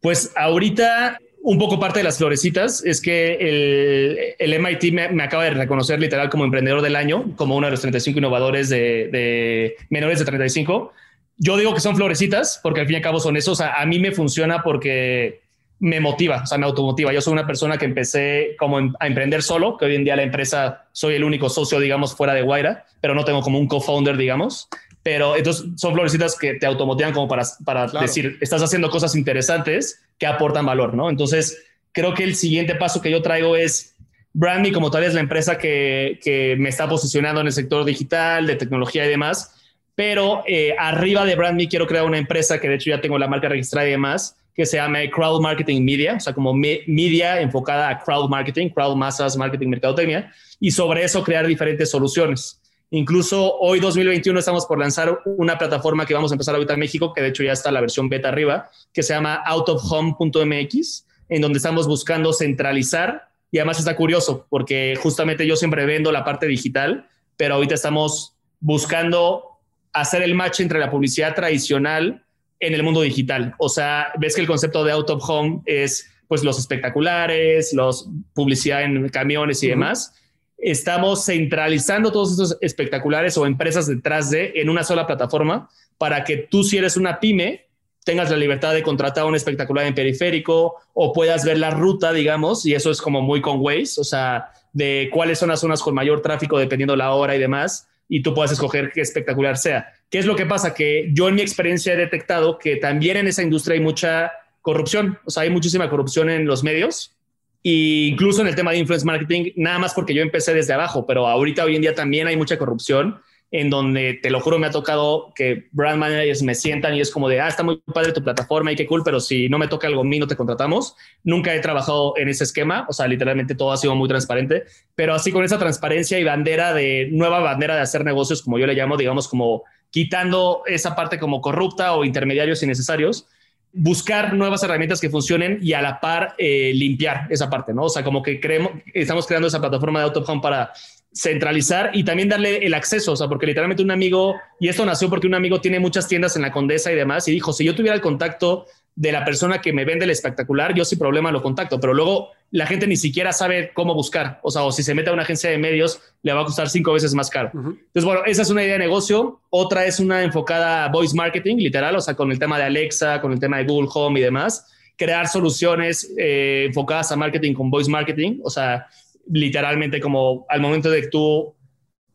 Pues ahorita un poco parte de las florecitas es que el, el MIT me, acaba de reconocer literal como emprendedor del año, como uno de los 35 innovadores de, de menores de 35 yo digo que son florecitas porque al fin y al cabo son esos. a mí me funciona porque me motiva, o sea, me automotiva. Yo soy una persona que empecé como em, a emprender solo, que hoy en día la empresa soy el único socio, digamos, fuera de Guaira, pero no tengo como un co-founder, digamos. Pero entonces son florecitas que te automotivan como para, para decir, estás haciendo cosas interesantes que aportan valor, ¿no? Entonces, creo que el siguiente paso que yo traigo es Brandme como tal es la empresa que, que me está posicionando en el sector digital, de tecnología y demás pero eh, arriba de BrandMe quiero crear una empresa que de hecho ya tengo la marca registrada y demás, que se llama Crowd Marketing Media, o sea, como media enfocada a crowd marketing, crowd masas, marketing, mercadotecnia, y sobre eso crear diferentes soluciones. Incluso hoy 2021 estamos por lanzar una plataforma que vamos a empezar ahorita en México, que de hecho ya está la versión beta arriba, que se llama outofhome.mx, en donde estamos buscando centralizar y además está curioso porque justamente yo siempre vendo la parte digital, pero ahorita estamos buscando hacer el match entre la publicidad tradicional en el mundo digital. O sea, ves que el concepto de out of home es pues los espectaculares, los publicidad en camiones y demás. Estamos centralizando todos esos espectaculares o empresas detrás de en una sola plataforma para que tú si eres una pyme tengas la libertad de contratar un espectacular en periférico o puedas ver la ruta, digamos, y eso es como muy con Waze, o sea, de cuáles son las zonas con mayor tráfico dependiendo la hora y demás y tú puedas escoger qué espectacular sea. ¿Qué es lo que pasa? Que yo en mi experiencia he detectado que también en esa industria hay mucha corrupción, o sea, hay muchísima corrupción en los medios e incluso en el tema de influence marketing, nada más porque yo empecé desde abajo, pero ahorita hoy en día también hay mucha corrupción en donde te lo juro me ha tocado que brand managers me sientan y es como de, ah, está muy padre tu plataforma y qué cool, pero si no me toca algo a mí no te contratamos. Nunca he trabajado en ese esquema, o sea, literalmente todo ha sido muy transparente, pero así con esa transparencia y bandera de, nueva bandera de hacer negocios, como yo le llamo, digamos, como quitando esa parte como corrupta o intermediarios innecesarios, buscar nuevas herramientas que funcionen y a la par eh, limpiar esa parte, ¿no? O sea, como que creemos, estamos creando esa plataforma de AutoHome para centralizar y también darle el acceso, o sea, porque literalmente un amigo, y esto nació porque un amigo tiene muchas tiendas en la Condesa y demás, y dijo, si yo tuviera el contacto de la persona que me vende el espectacular, yo sin problema lo contacto, pero luego la gente ni siquiera sabe cómo buscar, o sea, o si se mete a una agencia de medios, le va a costar cinco veces más caro. Entonces, bueno, esa es una idea de negocio, otra es una enfocada a voice marketing, literal, o sea, con el tema de Alexa, con el tema de Google Home y demás, crear soluciones eh, enfocadas a marketing con voice marketing, o sea, literalmente como al momento de tú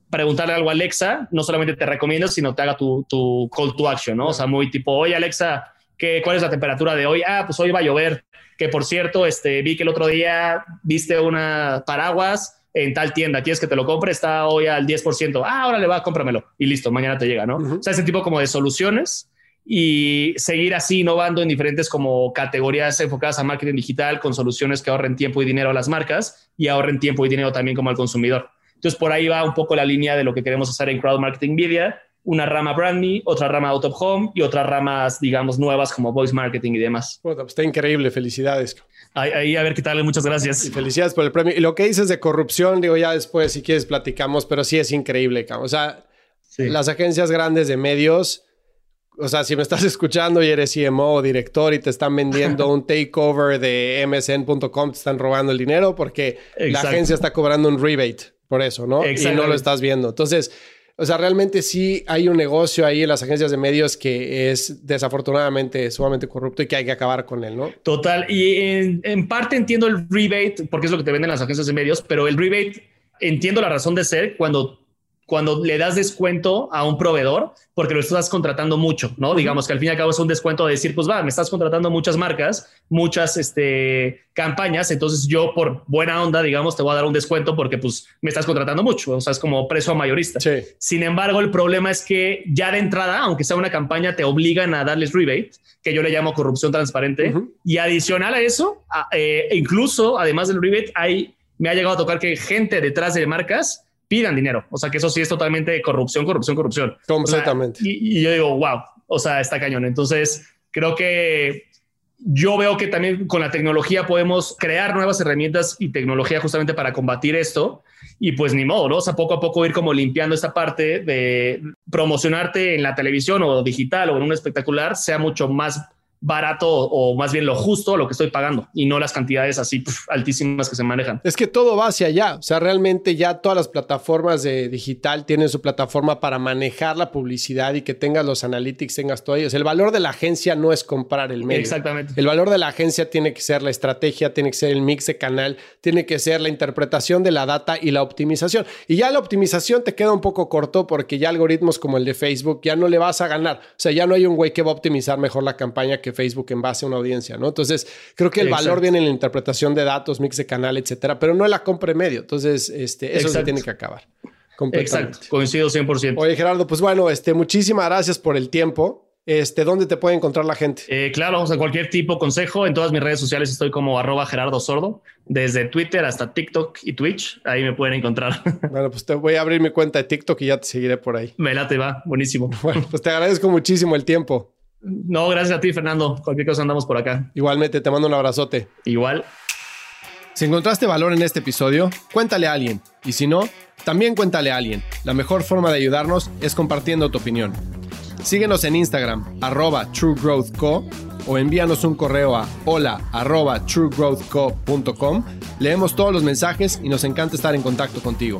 preguntarle algo a Alexa, no solamente te recomiendo, sino te haga tu, tu call to action, ¿no? O sea, muy tipo, oye Alexa, ¿qué, ¿cuál es la temperatura de hoy? Ah, pues hoy va a llover. Que por cierto, este, vi que el otro día viste una paraguas en tal tienda, quieres que te lo compre, está hoy al 10%. Ah, ahora le va, cómpramelo. Y listo, mañana te llega, ¿no? O sea, ese tipo como de soluciones y seguir así innovando en diferentes como categorías enfocadas a marketing digital con soluciones que ahorren tiempo y dinero a las marcas y ahorren tiempo y dinero también como al consumidor. Entonces por ahí va un poco la línea de lo que queremos hacer en Crowd Marketing Media, una rama Brand Me, otra rama Out of Home y otras ramas, digamos, nuevas como Voice Marketing y demás. Bueno, pues está increíble, felicidades. Ahí, a ver qué tal, muchas gracias. Y felicidades por el premio. Y lo que dices de corrupción, digo, ya después si quieres platicamos, pero sí es increíble. O sea, las agencias grandes de medios o sea, si me estás escuchando y eres CMO o director y te están vendiendo un takeover de msn.com, te están robando el dinero porque la agencia está cobrando un rebate por eso, ¿no? Y no lo estás viendo. Entonces, o sea, realmente sí hay un negocio ahí en las agencias de medios que es desafortunadamente sumamente corrupto y que hay que acabar con él, ¿no? Total. Y en, en parte entiendo el rebate porque es lo que te venden las agencias de medios, pero el rebate entiendo la razón de ser cuando cuando le das descuento a un proveedor porque lo estás contratando mucho, ¿no? Digamos que al fin y al cabo es un descuento de decir, pues va, me estás contratando muchas marcas, muchas este, campañas, entonces yo por buena onda, digamos, te voy a dar un descuento porque pues me estás contratando mucho, o sea, es como precio a mayorista. Sin embargo, el problema es que ya de entrada, aunque sea una campaña, te obligan a darles rebate, que yo le llamo corrupción transparente, y adicional a eso, eh, incluso además del rebate, hay, me ha llegado a tocar que gente detrás de marcas pidan dinero. O sea, que eso sí es totalmente corrupción, corrupción, corrupción. Completamente. y, yo digo, wow, o sea, está cañón. Entonces, creo que yo veo que también con la tecnología podemos crear nuevas herramientas y tecnología justamente para combatir esto. Y pues ni modo, ¿no? O sea, poco a poco ir como limpiando esta parte de promocionarte en la televisión o digital o en un espectacular sea mucho más barato o más bien lo justo lo que estoy pagando y no las cantidades así altísimas que se manejan. Es que todo va hacia allá, o sea, realmente ya todas las plataformas de digital tienen su plataforma para manejar la publicidad y que tengas los analytics, tengas todo ello. el valor de la agencia no es comprar el medio. Exactamente. El valor de la agencia tiene que ser la estrategia, tiene que ser el mix de canal, tiene que ser la interpretación de la data y la optimización. Y ya la optimización te queda un poco corto porque ya algoritmos como el de Facebook ya no le vas a ganar. O sea, ya no hay un güey que va a optimizar mejor la campaña que Facebook en base a una audiencia, ¿no? Entonces, creo que el valor viene en la interpretación de datos, mix de canal, etcétera, pero no en la compra medio. Entonces, este, eso se tiene que acabar. Exacto, coincido 100%. Oye, Gerardo, pues bueno, este, muchísimas gracias por el tiempo. Este, ¿Dónde te puede encontrar la gente? Eh, claro, o sea, cualquier tipo consejo. En todas mis redes sociales estoy como arroba Gerardo Sordo, desde Twitter hasta TikTok y Twitch. Ahí me pueden encontrar. Bueno, pues te voy a abrir mi cuenta de TikTok y ya te seguiré por ahí. Me late, va. Buenísimo. Bueno, pues te agradezco muchísimo el tiempo. No, gracias a ti, Fernando. Cualquier cosa andamos por acá. Igualmente, te mando un abrazote. Igual. Si encontraste valor en este episodio, cuéntale a alguien. Y si no, también cuéntale a alguien. La mejor forma de ayudarnos es compartiendo tu opinión. Síguenos en Instagram, arroba truegrowthco, o envíanos un correo a hola arroba truegrowthco.com. Leemos todos los mensajes y nos encanta estar en contacto contigo.